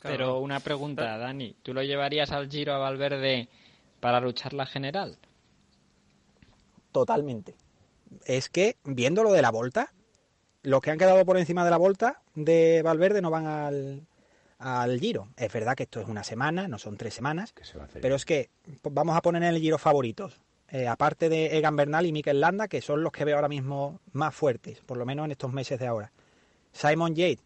Pero una pregunta, Dani, ¿tú lo llevarías al Giro a Valverde para luchar la general? Totalmente. Es que, viendo lo de la Volta, los que han quedado por encima de la Volta de Valverde no van al, al Giro. Es verdad que esto es una semana, no son tres semanas, pero es que vamos a poner en el Giro favoritos. Eh, aparte de Egan Bernal y Mikel Landa, que son los que veo ahora mismo más fuertes, por lo menos en estos meses de ahora. Simon Yates.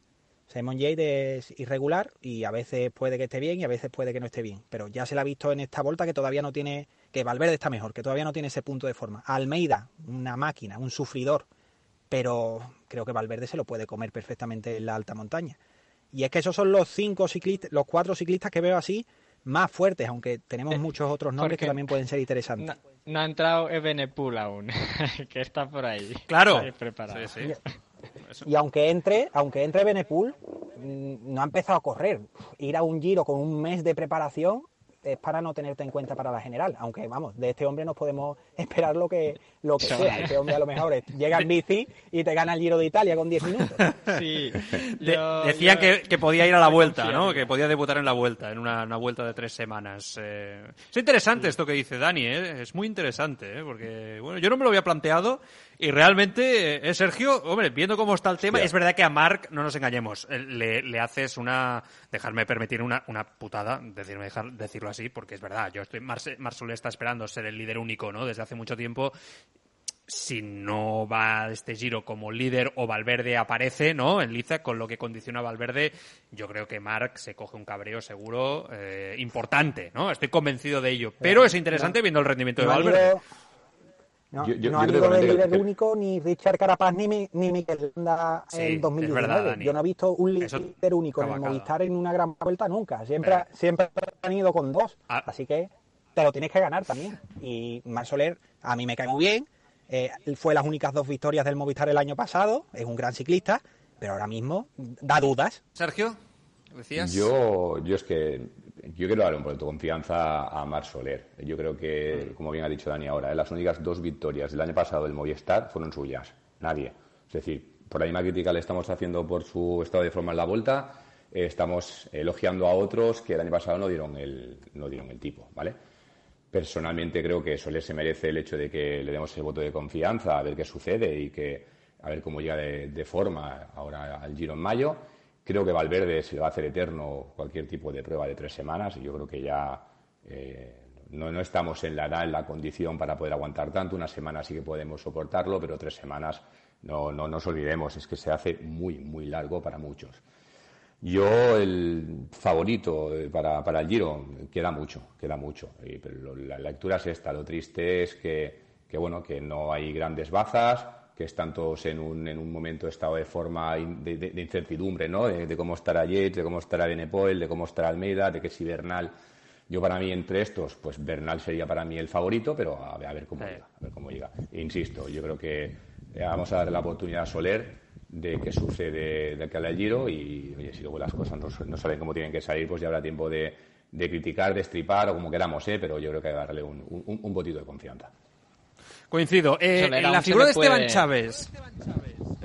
Simon Yates es irregular y a veces puede que esté bien y a veces puede que no esté bien. Pero ya se le ha visto en esta vuelta que todavía no tiene, que Valverde está mejor, que todavía no tiene ese punto de forma. Almeida, una máquina, un sufridor, pero creo que Valverde se lo puede comer perfectamente en la alta montaña. Y es que esos son los cinco ciclistas, los cuatro ciclistas que veo así más fuertes, aunque tenemos Eh, muchos otros nombres que también pueden ser interesantes. No, no ha entrado Ebenepul aún, que está por ahí. Claro. Ahí preparado. Sí, sí. Y aunque entre, aunque entre Benepool, mm, no ha empezado a correr. Ir a un giro con un mes de preparación es para no tenerte en cuenta para la general. Aunque, vamos, de este hombre nos podemos esperar lo que, lo que sea. Este hombre a lo mejor es- llega en bici y te gana el giro de Italia con 10 minutos. Sí. De- yo- que, que podía ir a la vuelta, confío ¿no? Que podía debutar en la vuelta, en una, una vuelta de tres semanas. Eh, es interesante esto que dice Dani, ¿eh? Es muy interesante, ¿eh? Porque, bueno, yo no me lo había planteado y realmente, eh, Sergio, hombre, viendo cómo está el tema, es verdad que a Mark, no nos engañemos, eh, le, le haces una, dejarme permitir una, una putada, decirme, dejar, decirlo así, porque es verdad, yo estoy, Mar, Marsole está esperando ser el líder único, ¿no? Desde hace mucho tiempo si no va este giro como líder o Valverde aparece, ¿no? En Liza, con lo que condiciona a Valverde, yo creo que Marc se coge un cabreo seguro eh, importante, ¿no? Estoy convencido de ello. Pero es interesante viendo el rendimiento de Valverde. No, Yo- yo- no yo han creo ido de que- líder que- único ni Richard Carapaz ni, Mi- ni Mikel Landa Sí, en es 2019. verdad, Dani. Yo no he visto un Eso- líder único en el. Movistar en una gran vuelta nunca. Siempre, Pero- siempre han ido con dos. Ah. Así que te lo tienes que ganar también. Y Mar Soler a mí me cae muy bien. Eh, fue las únicas dos victorias del Movistar el año pasado. Es un gran ciclista. Pero ahora mismo da dudas. Sergio, decías. Yo, yo es que yo quiero darle un poco de confianza a Mar Soler. Yo creo que, como bien ha dicho Dani ahora, eh, las únicas dos victorias del año pasado del Movistar fueron suyas. Nadie. Es decir, por la misma crítica le estamos haciendo por su estado de forma en la vuelta, eh, estamos elogiando a otros que el año pasado no dieron el, no dieron el tipo, ¿vale? Personalmente creo que Soler se merece el hecho de que le demos el voto de confianza, a ver qué sucede y que a ver cómo llega de, de forma ahora al Giro en mayo. Creo que Valverde se le va a hacer eterno cualquier tipo de prueba de tres semanas y yo creo que ya eh, no, no estamos en la edad, en la condición para poder aguantar tanto. Una semana sí que podemos soportarlo, pero tres semanas no, no nos olvidemos, es que se hace muy, muy largo para muchos. Yo, el favorito eh, para, para el Giro, queda mucho, queda mucho. Pero la lectura es esta. Lo triste es que, que, bueno, que no hay grandes bazas, que están todos en un, en un momento de estado de forma in- de, de- de incertidumbre, ¿no? De, de cómo estará Yates, de cómo estará Benepoel, de cómo estará Almeida, de que si Bernal. Yo para mí entre estos, pues Bernal sería para mí el favorito, pero a, ver- a ver cómo Sí. llega, a ver cómo llega. Insisto, yo creo que eh, vamos a darle la oportunidad a Soler de que sucede de que al Giro y oye, si luego las cosas no, no saben cómo tienen que salir, pues ya habrá tiempo de, de criticar, de estripar o como queramos, ¿eh? pero yo creo que hay que darle un, un, un botito de confianza. Coincido. Eh, Soler la figura de Esteban puede- Chávez.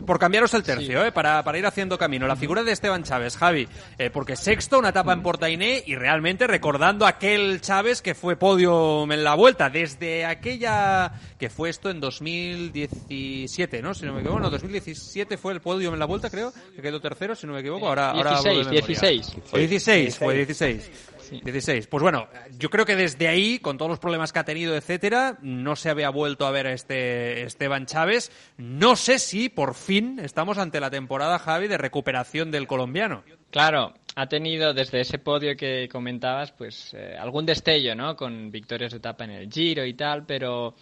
Por cambiaros el tercio, eh, para, para ir haciendo camino. La figura de Esteban Chávez, Javi. eh, porque sexto, una etapa en Portainé y realmente recordando aquel Chávez que fue podio en la vuelta. Desde aquella. que fue esto en 2017, ¿no? Si no me equivoco. No, 2017 fue el podio en la vuelta, creo. Que quedó tercero, si no me equivoco. Ahora, ahora hablo de 16, memoria. 16. O 16, fue 16. 16. Pues bueno, yo creo que desde ahí, con todos los problemas que ha tenido, etcétera, no se había vuelto a ver a este Esteban Chávez. No sé si por fin estamos ante la temporada, Javi, de recuperación del colombiano. Claro, ha tenido desde ese podio que comentabas, pues eh, algún destello, ¿no? Con victorias de etapa en el Giro y tal, pero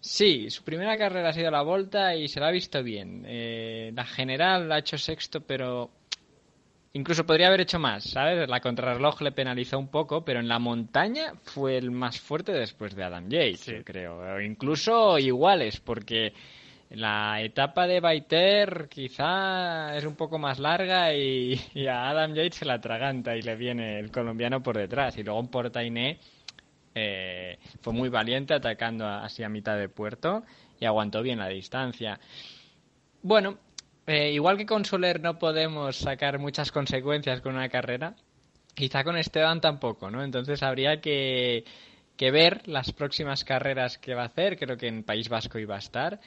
sí, su primera carrera ha sido la Volta y se la ha visto bien. Eh, la general la ha hecho sexto, pero incluso podría haber hecho más, ¿sabes? La contrarreloj le penalizó un poco, pero en la montaña fue el más fuerte después de Adam Yates, creo. Incluso iguales, porque la etapa de Baiter quizá es un poco más larga y, a Adam Yates se la atraganta y le viene el colombiano por detrás. Y luego en Portainé eh, fue muy valiente atacando así a mitad de puerto y aguantó bien la distancia. Bueno, eh, igual que con Soler no podemos sacar muchas consecuencias con una carrera, quizá con Esteban tampoco, ¿no? Entonces habría que, que ver las próximas carreras que va a hacer. Creo que en País Vasco iba a estar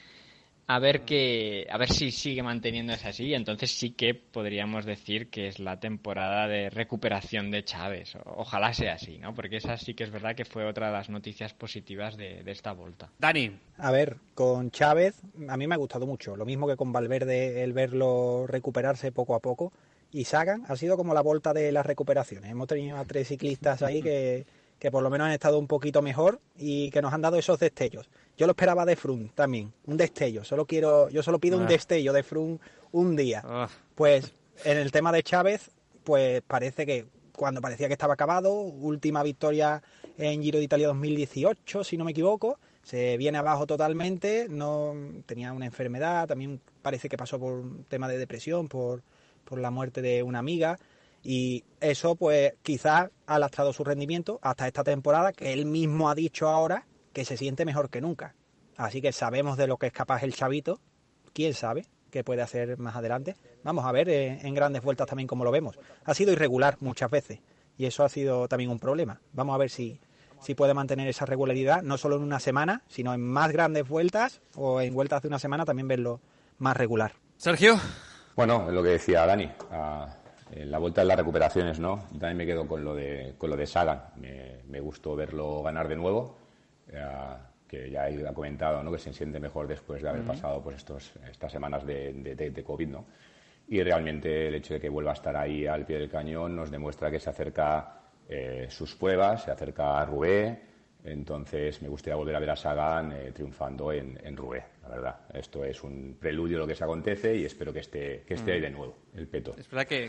a ver que a ver si sigue manteniéndose así. Entonces sí que podríamos decir que es la temporada de recuperación de Chávez. Ojalá sea así no porque esa sí que es verdad que fue otra de las noticias positivas de, esta vuelta. Dani. A ver con Chávez a mí me ha gustado mucho. Lo mismo que con Valverde el verlo recuperarse poco a poco. Y Sagan ha sido como la vuelta de las recuperaciones. Hemos tenido a tres ciclistas ahí que que por lo menos han estado un poquito mejor y que nos han dado esos destellos. Yo lo esperaba de Frun también, un destello. Solo quiero, yo solo pido un ah. destello de Frun un día. Ah. Pues en el tema de Chávez, pues parece que cuando parecía que estaba acabado, última victoria en Giro de Italia 2018, si no me equivoco, se viene abajo totalmente, no tenía una enfermedad, también parece que pasó por un tema de depresión, por, por la muerte de una amiga y eso, pues, quizás ha lastrado su rendimiento hasta esta temporada, que él mismo ha dicho ahora que se siente mejor que nunca. Así que sabemos de lo que es capaz el chavito. Quién sabe qué puede hacer más adelante. Vamos a ver eh, en grandes vueltas también cómo lo vemos. Ha sido irregular muchas veces y eso ha sido también un problema. Vamos a ver si, si puede mantener esa regularidad, no solo en una semana, sino en más grandes vueltas o en vueltas de una semana también verlo más regular. Sergio. Bueno, lo que decía Dani, la vuelta de las recuperaciones, ¿no? También me quedo con lo de, con lo de Sagan. Me, gustó verlo ganar de nuevo, que ya ha comentado, ¿no? Que se siente mejor después de haber pasado pues estos, estas semanas de, de, COVID, ¿no? Y realmente el hecho de que vuelva a estar ahí al pie del cañón nos demuestra que se acerca eh, sus pruebas, se acerca a Roubaix, entonces me gustaría volver a ver a Sagan eh, triunfando en, en Roubaix, verdad. Esto es un preludio a lo que se acontece y espero que esté, que esté ahí mm. de nuevo, el peto. Es verdad que,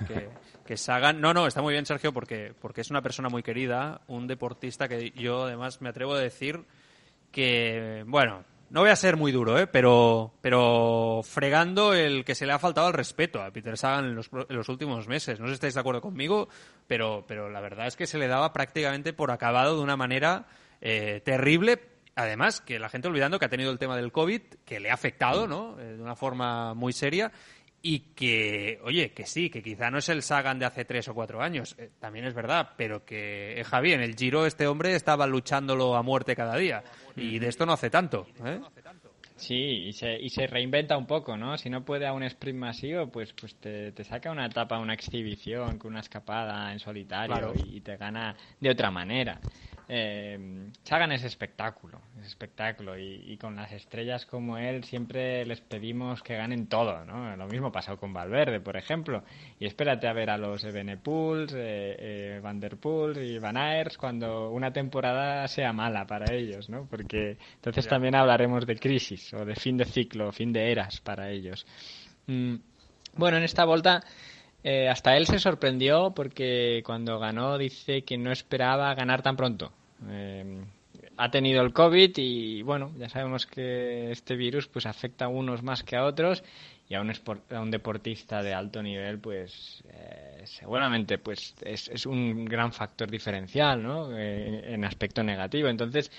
que, Sagan... No, no, está muy bien Sergio porque, porque es una persona muy querida, un deportista que yo además me atrevo a decir que, bueno, no voy a ser muy duro, ¿eh? pero, pero fregando el que se le ha faltado el respeto a Peter Sagan en los, en los, últimos meses. No sé si estáis de acuerdo conmigo, pero, pero la verdad es que se le daba prácticamente por acabado de una manera eh, terrible. Además, que la gente olvidando que ha tenido el tema del COVID, que le ha afectado, ¿no? Eh, de una forma muy seria. Y que, oye, que sí, que quizá no es el Sagan de hace tres o cuatro años, eh, también es verdad, pero que, eh, Javi, en el Giro este hombre estaba luchándolo a muerte cada día. Y de esto no hace tanto. Sí, y se, y se reinventa un poco, ¿no? Si no puede a un sprint masivo, pues, pues te, te saca una etapa, una exhibición, con una escapada en solitario y, te gana de otra manera eh, Sagan es espectáculo, es espectáculo y, con las estrellas como él siempre les pedimos que ganen todo, ¿no? Lo mismo pasó con Valverde, por ejemplo, y espérate a ver a los Ebenepools, eh, eh, Van Der Poel y Van Aers cuando una temporada sea mala para ellos, ¿no? Porque entonces también hablaremos de crisis o de fin de ciclo, fin de eras para ellos. Mm, bueno, en esta vuelta eh, hasta él se sorprendió porque cuando ganó dice que no esperaba ganar tan pronto. Eh, ha tenido el COVID y bueno, ya sabemos que este virus pues afecta a unos más que a otros y a un, a un deportista de alto nivel pues eh, seguramente pues es, un gran factor diferencial ¿no? Eh, en aspecto negativo. Entonces,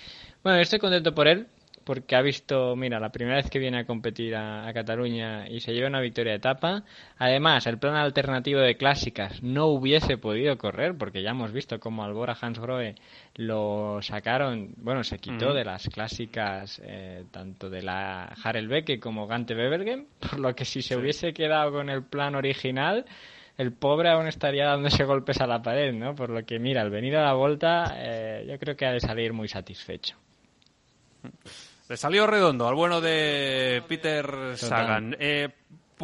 bueno, estoy contento por él porque ha visto, mira, la primera vez que viene a competir a, Cataluña y se lleva una victoria de etapa. Además, el plan alternativo de clásicas no hubiese podido correr, porque ya hemos visto cómo Albora Hansgrohe lo sacaron, bueno, se quitó de las clásicas eh, tanto de la Harelbeke como Gante Bebergen, por lo que si se hubiese quedado con el plan original, el pobre aún estaría dándose golpes a la pared, ¿no? Por lo que, mira, al venir a la vuelta, eh, yo creo que ha de salir muy satisfecho. Le salió redondo al bueno de Peter Sagan. Eh,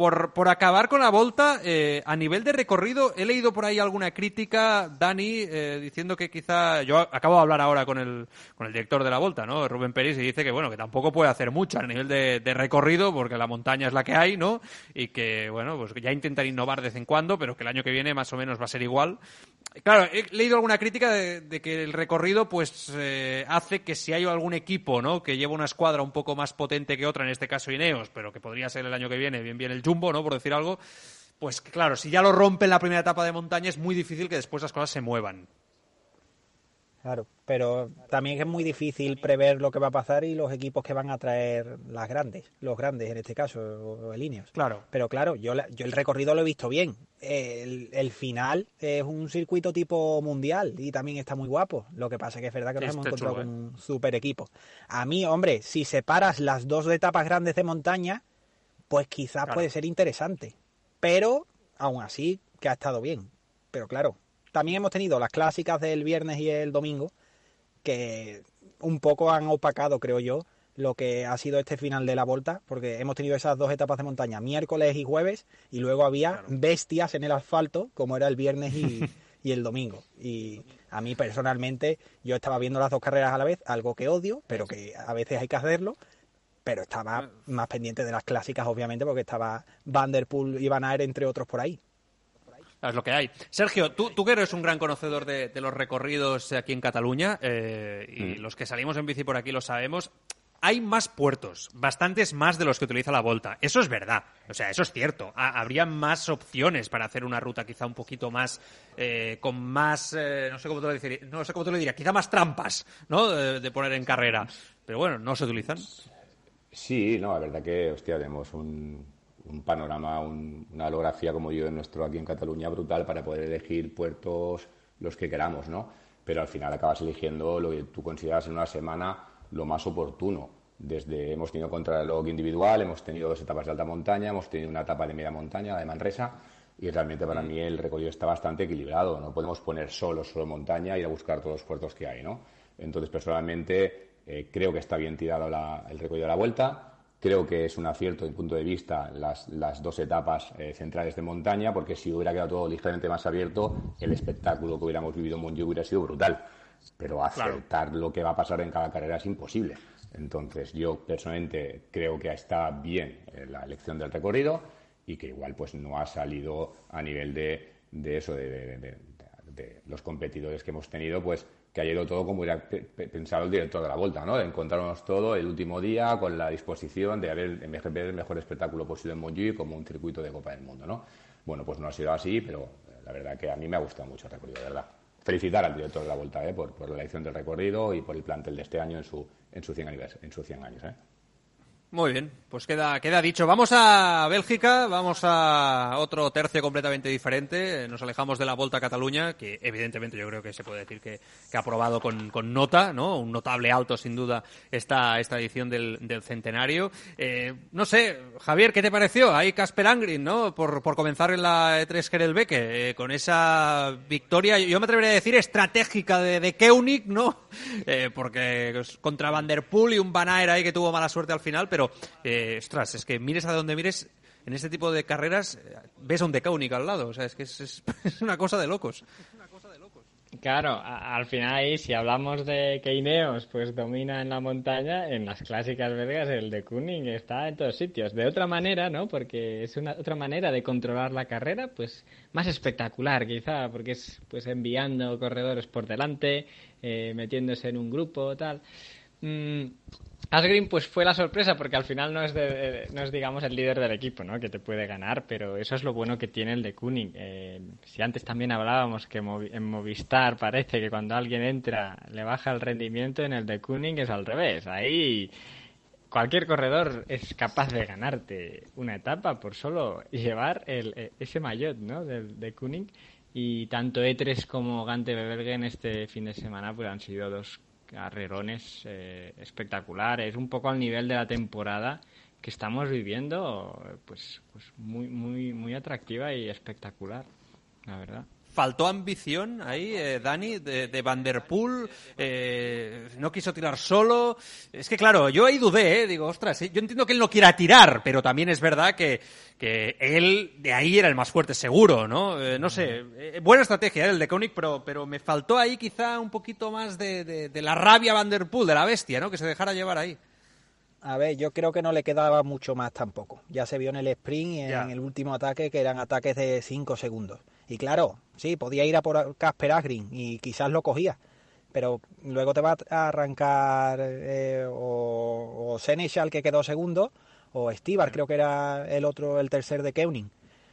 por, por acabar con la volta, eh, a nivel de recorrido, he leído por ahí alguna crítica, Dani, eh, diciendo que quizá. Yo acabo de hablar ahora con el, con el director de la volta, ¿no? Rubén Pérez, y dice que, bueno, que tampoco puede hacer mucho a nivel de, de recorrido, porque la montaña es la que hay, ¿no? Y que, bueno, pues ya intentar innovar de vez en cuando, pero que el año que viene más o menos va a ser igual. Claro, he leído alguna crítica de, que el recorrido, pues, eh, hace que si hay algún equipo, ¿no? Que lleva una escuadra un poco más potente que otra, en este caso Ineos, pero que podría ser el año que viene, bien, bien el ¿no? Por decir algo, pues claro, si ya lo rompe en la primera etapa de montaña es muy difícil que después las cosas se muevan. Claro, pero también es muy difícil prever lo que va a pasar y los equipos que van a traer las grandes, los grandes en este caso, o el Ineos. Claro. Pero claro, yo, yo el recorrido lo he visto bien. El, el, final es un circuito tipo mundial y también está muy guapo. Lo que pasa es que es verdad que nos hemos encontrado con un super equipo. A mí, hombre, si separas las dos etapas grandes de montaña, pues quizás puede ser interesante. Pero, aún así, que ha estado bien. Pero claro, también hemos tenido las clásicas del viernes y el domingo, que un poco han opacado, creo yo, lo que ha sido este final de la vuelta, porque hemos tenido esas dos etapas de montaña, miércoles y jueves, y luego había bestias en el asfalto, como era el viernes y, y, el domingo. Y a mí personalmente, yo estaba viendo las dos carreras a la vez, algo que odio, pero que a veces hay que hacerlo, pero estaba más pendiente de las clásicas, obviamente, porque estaba Vanderpool y Van Aert, entre otros, por ahí. Es lo que hay. Sergio, tú, tú que eres un gran conocedor de, los recorridos aquí en Cataluña, eh, y mm. los que salimos en bici por aquí lo sabemos, hay más puertos, bastantes más de los que utiliza la Volta. Eso es verdad, o sea, eso es cierto. habría más opciones para hacer una ruta quizá un poquito más, eh, con más, eh, no sé cómo te lo diría, no sé cómo te lo diría, quizá más trampas, ¿no? de, poner en carrera. Pero bueno, no se utilizan. Sí, no, la verdad que, hostia, tenemos un, panorama, una holografía como yo en nuestro aquí en Cataluña brutal para poder elegir puertos los que queramos, ¿no? Pero al final acabas eligiendo lo que tú consideras en una semana lo más oportuno. Desde hemos tenido contrarreloj individual, hemos tenido dos etapas de alta montaña, hemos tenido una etapa de media montaña, la de Manresa, y realmente para mí el recorrido está bastante equilibrado. No podemos poner solo, solo montaña e ir a buscar todos los puertos que hay, ¿no? Entonces, personalmente, eh, creo que está bien tirado el recorrido de la vuelta. Creo que es un acierto desde el punto de vista las, las dos etapas eh, centrales de montaña, porque si hubiera quedado todo ligeramente más abierto, el espectáculo que hubiéramos vivido en Montjuic hubiera sido brutal. Pero acertar lo que va a pasar en cada carrera es imposible. Entonces, yo personalmente creo que está bien eh, la elección del recorrido y que igual pues no ha salido a nivel de, de eso, de, de los competidores que hemos tenido, pues que ha ido todo como hubiera pensado el director de la vuelta, ¿no? De encontrarnos todo el último día con la disposición de haber, el mejor espectáculo posible en Montjuic como un circuito de Copa del Mundo, ¿no? Bueno, pues no ha sido así, pero la verdad que a mí me ha gustado mucho el recorrido, de verdad. Felicitar al director de la vuelta, ¿eh? Por, la elección del recorrido y por el plantel de este año en su, en su 100 en sus 100 años, ¿eh? Muy bien, pues queda, queda dicho. Vamos a Bélgica, vamos a otro tercio completamente diferente. Nos alejamos de la Volta a Cataluña, que evidentemente yo creo que se puede decir que, ha aprobado con, nota, ¿no? Un notable alto, sin duda, esta, esta edición del, centenario. Eh, no sé, Javier, ¿qué te pareció? Ahí Casper Angrin, ¿no? Por, comenzar en la E3 Kerelbeke, eh, con esa victoria, yo me atrevería a decir estratégica de, de Keunig, ¿no? Eh, porque contra Van Der Poel y un Van ahí que tuvo mala suerte al final, pero pero, eh, ostras, es que mires a donde mires, en este tipo de carreras eh, ves a un Decaunica al lado, o sea, es que es, una cosa de locos. Claro, al final ahí si hablamos de que Ineos pues domina en la montaña, en las clásicas belgas el de Kuning está en todos sitios. De otra manera, ¿no? Porque es una otra manera de controlar la carrera, pues más espectacular quizá, porque es pues enviando corredores por delante, eh, metiéndose en un grupo, tal. Mm, Asgreen pues fue la sorpresa porque al final no es, no es digamos el líder del equipo. Que te puede ganar, pero eso es lo bueno que tiene el de Kuning. Eh, si antes también hablábamos que en Movistar parece que cuando alguien entra le baja el rendimiento, en el de Kuning es al revés. Ahí cualquier corredor es capaz de ganarte una etapa por solo llevar el, e, ese maillot, ¿no? Del de Kuning. Y tanto E3 como Gante Bebergen este fin de semana pues han sido dos carrerones eh, espectaculares, un poco al nivel de la temporada que estamos viviendo, pues, pues muy, muy, muy atractiva y espectacular, la verdad. Faltó ambición ahí, eh, Dani, de, de Van Der Poel, eh, no quiso tirar solo. Es que claro, yo ahí dudé, ¿eh? digo, ostras, yo entiendo que él no quiera tirar, pero también es verdad que, que él de ahí era el más fuerte seguro, ¿no? no sé, buena estrategia el de Koenig, pero, pero me faltó ahí quizá un poquito más de, de, de la rabia Van Der Poel, de la bestia, ¿no? Que se dejara llevar ahí. A ver, yo creo que no le quedaba mucho más tampoco. Ya se vio en el sprint y en el último ataque que eran ataques de 5 segundos. Y claro, sí, podía ir a por Casper Agrin y quizás lo cogía. Pero luego te va a arrancar eh, o, o Senechal que quedó segundo o Stibar creo que era el otro, el tercer de Keuning.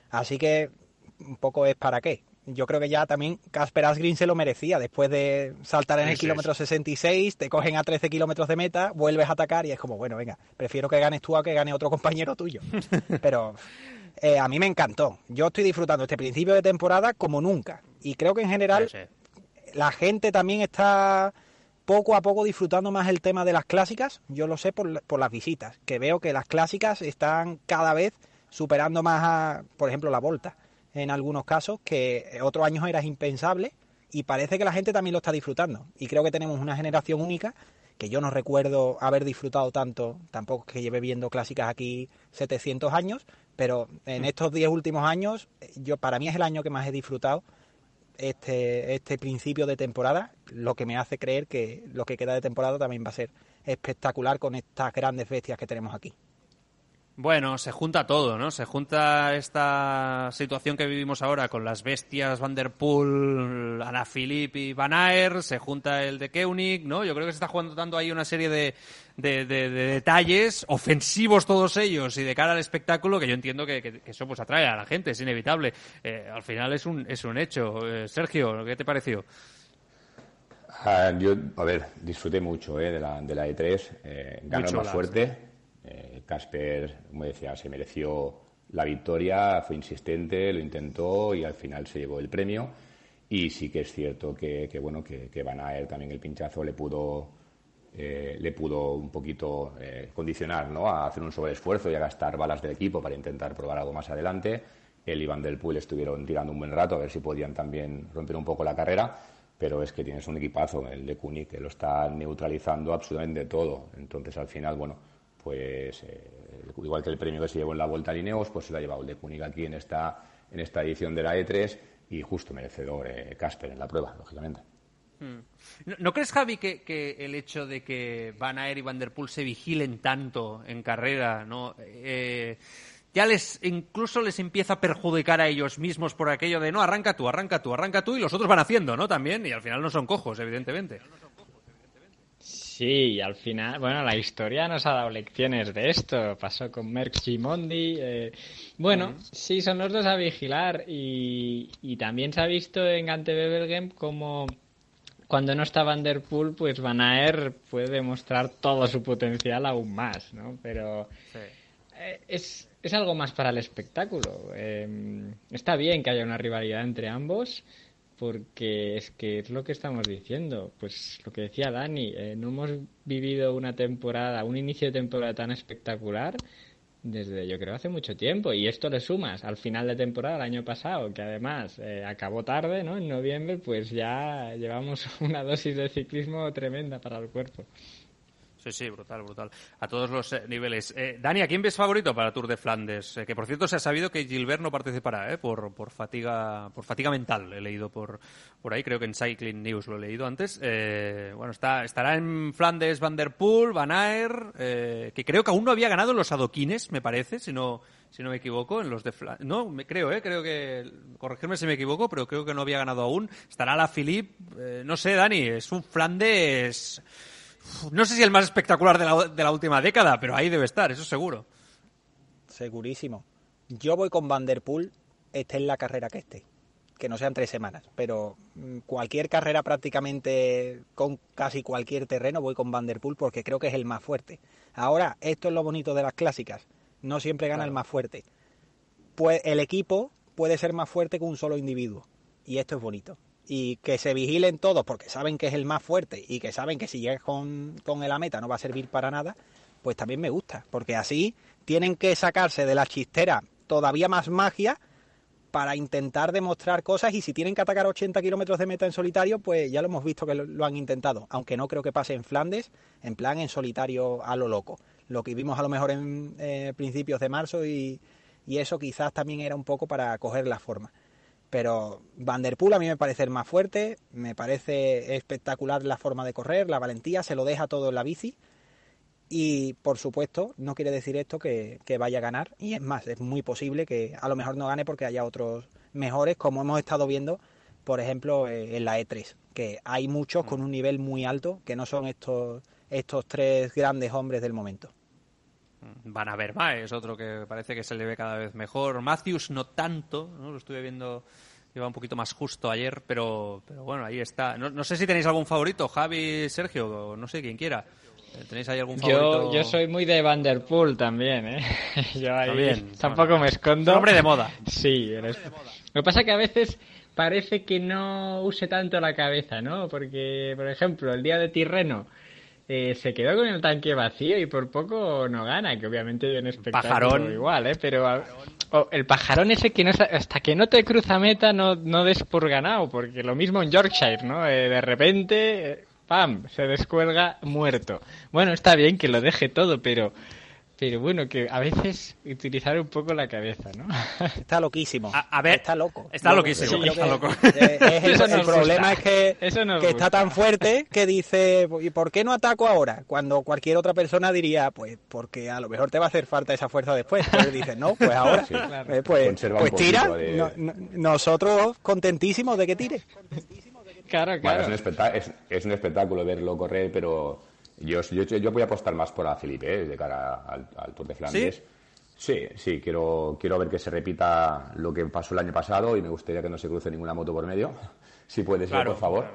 Así que un poco es para qué yo creo que ya también Casper Asgreen se lo merecía. Después de saltar en el kilómetro 66, te cogen a 13 kilómetros de meta, vuelves a atacar y es como, bueno, venga, prefiero que ganes tú a que gane otro compañero tuyo. Pero eh, a mí me encantó. Yo estoy disfrutando este principio de temporada como nunca. Y creo que en general la gente también está poco a poco disfrutando más el tema de las clásicas. Yo lo sé por, por las visitas, que veo que las clásicas están cada vez superando más a, por ejemplo, la Volta en algunos casos que otros años era impensable y parece que la gente también lo está disfrutando. Y creo que tenemos una generación única que yo no recuerdo haber disfrutado tanto, tampoco que lleve viendo clásicas aquí 700 años, pero en mm. estos 10 últimos años, yo para mí es el año que más he disfrutado este, este principio de temporada, lo que me hace creer que lo que queda de temporada también va a ser espectacular con estas grandes bestias que tenemos aquí. Bueno, se junta todo, ¿no? Se junta esta situación que vivimos ahora con las bestias Van der Poel, Ana Philippe y Van Aer, se junta el de Koenig, ¿no? Yo creo que se está jugando tanto ahí una serie de, de, detalles ofensivos todos ellos y de cara al espectáculo que yo entiendo que, eso pues atrae a la gente, es inevitable. Eh, al final es un, es un hecho. Eh, Sergio, ¿qué te pareció? Ah, yo, a ver, disfruté mucho eh, de, la, de la E3, eh, ganó más fuerte Casper, como decía, se mereció la victoria, fue insistente, lo intentó y al final se llevó el premio. Y sí que es cierto que, bueno, que, que Van Aert también el pinchazo le pudo, eh, le pudo un poquito eh, condicionar ¿no? a hacer un sobreesfuerzo y a gastar balas del equipo para intentar probar algo más adelante. El Iván del Pool estuvieron tirando un buen rato a ver si podían también romper un poco la carrera, pero es que tienes un equipazo, el de Cuni, que lo está neutralizando absolutamente todo. Entonces, al final, bueno, pues eh, igual que el premio que se llevó en la Vuelta a Lineos, pues se lo ha llevado el de Kunig aquí en esta, en esta edición de la E3 y justo merecedor eh, Casper en la prueba, lógicamente. Hmm. ¿No, crees, Javi, que, el hecho de que Van Aert y Van Der Poel se vigilen tanto en carrera, no, eh, ya les incluso les empieza a perjudicar a ellos mismos por aquello de no arranca tú, arranca tú, arranca tú y los otros van haciendo, ¿no? También y al final no son cojos, evidentemente. Sí, y al final, bueno, la historia nos ha dado lecciones de esto. Pasó con Merck Gimondi. Eh, bueno, sí, son los dos a vigilar. Y, también se ha visto en Gante Bebelgem como cuando no está Van Der Poel, pues Van Aer puede demostrar todo su potencial aún más, ¿no? Pero eh, es, es algo más para el espectáculo. Eh, está bien que haya una rivalidad entre ambos porque es que es lo que estamos diciendo, pues lo que decía Dani, eh, no hemos vivido una temporada, un inicio de temporada tan espectacular desde yo creo hace mucho tiempo y esto le sumas al final de temporada el año pasado que además eh, acabó tarde, ¿no? En noviembre pues ya llevamos una dosis de ciclismo tremenda para el cuerpo. Sí, sí, brutal, brutal. A todos los eh, niveles. Eh, Dani, ¿a quién ves favorito para Tour de Flandes? Eh, que por cierto se ha sabido que Gilbert no participará, ¿eh? Por, por fatiga, por fatiga mental. He leído por, por ahí, creo que en Cycling News lo he leído antes. bueno, está, estará en Flandes Van Der Poel, Van Aer, que creo que aún no había ganado en los adoquines, me parece, si no, si no me equivoco, en los de Flandes. No, me, creo, ¿eh? Creo que, corregirme si me equivoco, pero creo que no había ganado aún. Estará la Philippe, no sé, Dani, es un Flandes no sé si el más espectacular de la, de la última década, pero ahí debe estar, eso seguro. Segurísimo. Yo voy con Vanderpool, esté en la carrera que esté. Que no sean tres semanas, pero mm, cualquier carrera prácticamente con casi cualquier terreno voy con Vanderpool porque creo que es el más fuerte. Ahora, esto es lo bonito de las clásicas. No siempre gana el más fuerte. Pues el equipo puede ser más fuerte que un solo individuo. Y esto es bonito y que se vigilen todos porque saben que es el más fuerte y que saben que si llegas con, con el a meta no va a servir para nada, pues también me gusta, porque así tienen que sacarse de la chistera todavía más magia para intentar demostrar cosas y si tienen que atacar 80 kilómetros de meta en solitario, pues ya lo hemos visto que lo, han intentado, aunque no creo que pase en Flandes, en plan en solitario a lo loco. Lo que vimos a lo mejor en eh, principios de marzo y, y eso quizás también era un poco para coger la forma. Pero Van Der Poel a mí me parece el más fuerte, me parece espectacular la forma de correr, la valentía, se lo deja todo en la bici. Y por supuesto, no quiere decir esto que, vaya a ganar. Y es más, es muy posible que a lo mejor no gane porque haya otros mejores, como hemos estado viendo, por ejemplo, eh, en la E3, que hay muchos con un nivel muy alto que no son estos, estos tres grandes hombres del momento. Van a ver más, es otro que parece que se le ve cada vez mejor. Matthews no tanto, ¿no? lo estuve viendo, iba un poquito más justo ayer, pero, pero bueno, ahí está. No, sé si tenéis algún favorito, Javi, Sergio, no sé, quien quiera. ¿Tenéis ahí algún favorito? Yo, yo soy muy de Vanderpool también, ¿eh? Yo ahí tampoco me escondo. hombre de moda. Sí, Lo que pasa es que a veces parece que no use tanto la cabeza, ¿no? Porque, por ejemplo, el día de Tirreno eh, se quedó con el tanque vacío y por poco no gana, que obviamente hay un espectáculo pajarón. igual, ¿eh? Pero el pajarón ese que no, hasta que no te cruza meta no, no des por ganado, porque lo mismo en Yorkshire, ¿no? Eh, de repente, eh, ¡pam!, se descuelga muerto. Bueno, está bien que lo deje todo, pero pero bueno, que a veces utilizar un poco la cabeza, ¿no? Está loquísimo. A, ver, está loco. Está loquísimo. está loco. el, problema es que, que está tan fuerte que dice, ¿y por qué no ataco ahora? Cuando cualquier otra persona diría, pues porque a lo mejor te va a hacer falta esa fuerza después. Pero dice, no, pues ahora, eh, pues, pues tira. nosotros contentísimos de que tire. Claro, claro. es, un es un espectáculo verlo correr, pero yo, yo, yo voy a apostar más por a Felipe, ¿eh? de cara al, Tour de Flandes. ¿Sí? sí, quiero, quiero ver que se repita lo que pasó el año pasado y me gustaría que no se cruce ninguna moto por medio, si puede ser, por favor.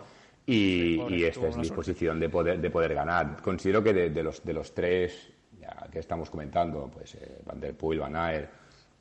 Y, y esta es mi posición de poder, de poder ganar. Considero que de, los, de los tres ya que estamos comentando, pues eh, Van der Poel, Van Aert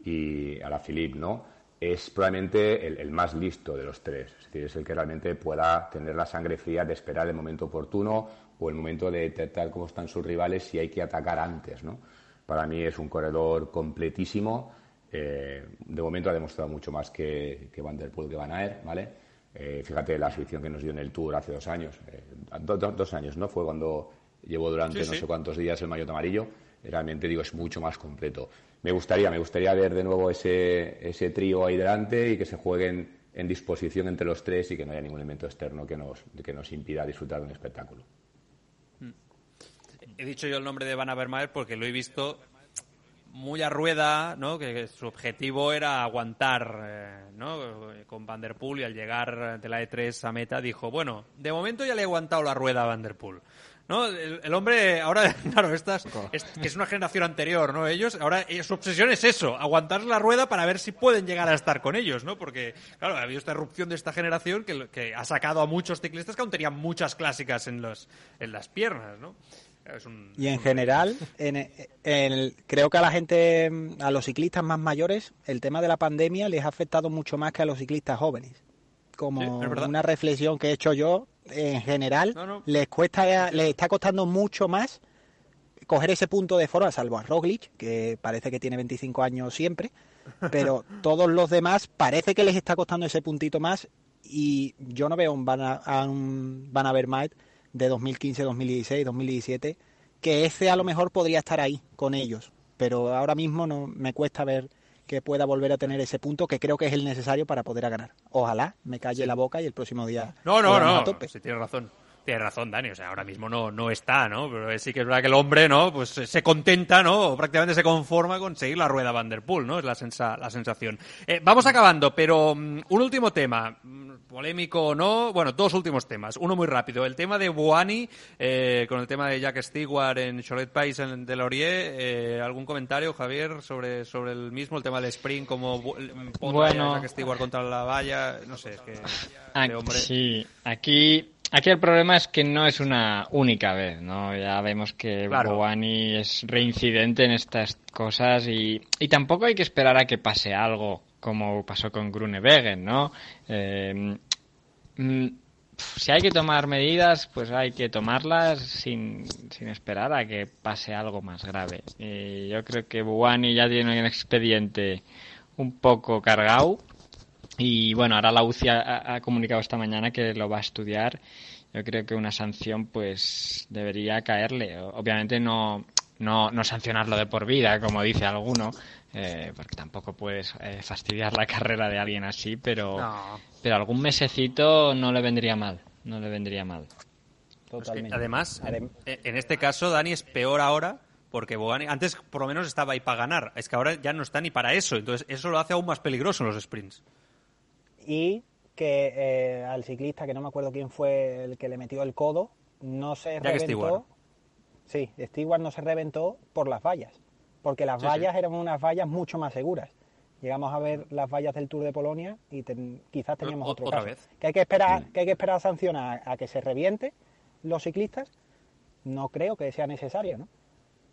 y Alaphilippe, ¿no? Es probablemente el, el, más listo de los tres. Es decir, es el que realmente pueda tener la sangre fría de esperar el momento oportuno o el momento de detectar cómo están sus rivales si hay que atacar antes, ¿no? Para mí es un corredor completísimo. Eh, de momento ha demostrado mucho más que, que Van Der Poel, que Van Aert, ¿vale? Eh, fíjate la afición que nos dio en el Tour hace dos años. Eh, dos años, ¿no? Fue cuando llevó durante no sé cuántos días el maillot amarillo. Realmente, digo, es mucho más completo. Me gustaría, me gustaría ver de nuevo ese, ese trío ahí delante y que se jueguen en disposición entre los tres y que no haya ningún elemento externo que nos, que nos impida disfrutar de un espectáculo he dicho yo el nombre de Van Avermaet porque lo he visto muy a rueda, ¿no? Que, su objetivo era aguantar, eh, ¿no? Con Van Der Poel y al llegar de la E3 a meta dijo, bueno, de momento ya le he aguantado la rueda a Van Der Poel. ¿No? El, hombre, ahora, claro, estas, es, que es una generación anterior, ¿no? Ellos, ahora eh, su obsesión es eso, aguantar la rueda para ver si pueden llegar a estar con ellos, ¿no? Porque, claro, ha habido esta erupción de esta generación que, que ha sacado a muchos ciclistas que aún tenían muchas clásicas en, los, en las piernas, ¿no? Y en general, en, creo que a la gente, a los ciclistas más mayores, el tema de la pandemia les ha afectado mucho más que a los ciclistas jóvenes. Como una reflexión que he hecho yo, en general, les cuesta, les está costando mucho más coger ese punto de forma, salvo a Roglic, que parece que tiene 25 años siempre, pero todos los demás parece que les está costando ese puntito más y yo no veo un Van a, un Van Avermaet de 2015, 2016, 2017, que ese a lo mejor podría estar ahí con ellos, pero ahora mismo no me cuesta ver que pueda volver a tener ese punto que creo que es el necesario para poder ganar. Ojalá me calle la boca y el próximo día. No, no, no. Si tienes razón. Tienes razón, Dani, o sea, ahora mismo no, no está, ¿no? Pero sí que es verdad que el hombre, ¿no? Pues se contenta, ¿no? O prácticamente se conforma con seguir la rueda Van Der Poel, ¿no? Es la, sensa, la sensación. Eh, vamos acabando, pero mm, un último tema, polémico o no, bueno, dos últimos temas. Uno muy rápido, el tema de Buani, eh, con el tema de Jack Stewart en Cholet Pais en de Laurier. Eh, ¿Algún comentario, Javier, sobre, sobre el mismo, el tema del sprint, como bueno, Jack Stewart contra la valla? No sé, es que... Aquí, hombre... Sí, aquí Aquí el problema es que no es una única vez, ¿no? Ya vemos que claro. es reincidente en estas cosas y, y, tampoco hay que esperar a que pase algo como pasó con Grunewegen, ¿no? Eh, mm, si hay que tomar medidas, pues hay que tomarlas sin, sin esperar a que pase algo más grave. Y yo creo que Buani ya tiene un expediente un poco cargado Y bueno, ahora la UCI ha, ha, comunicado esta mañana que lo va a estudiar. Yo creo que una sanción pues debería caerle. Obviamente no, no, no sancionarlo de por vida, como dice alguno, eh, porque tampoco puedes eh, fastidiar la carrera de alguien así, pero, pero algún mesecito no le vendría mal. No le vendría mal. Totalmente. además, en este caso, Dani es peor ahora porque Boani antes por lo menos estaba ahí para ganar. Es que ahora ya no está ni para eso. Entonces, eso lo hace aún más peligroso en los sprints. Y que eh, al ciclista, que no me acuerdo quién fue el que le metió el codo, no se reventó. Sí, Stewart no se reventó por las vallas, porque las vallas eran unas vallas mucho más seguras. Llegamos a ver las vallas del Tour de Polonia y quizás teníamos otro ¿Otra caso. Vez? Que hay que esperar, que hay que esperar sancionar a, a que se reviente los ciclistas. No creo que sea necesario, ¿no?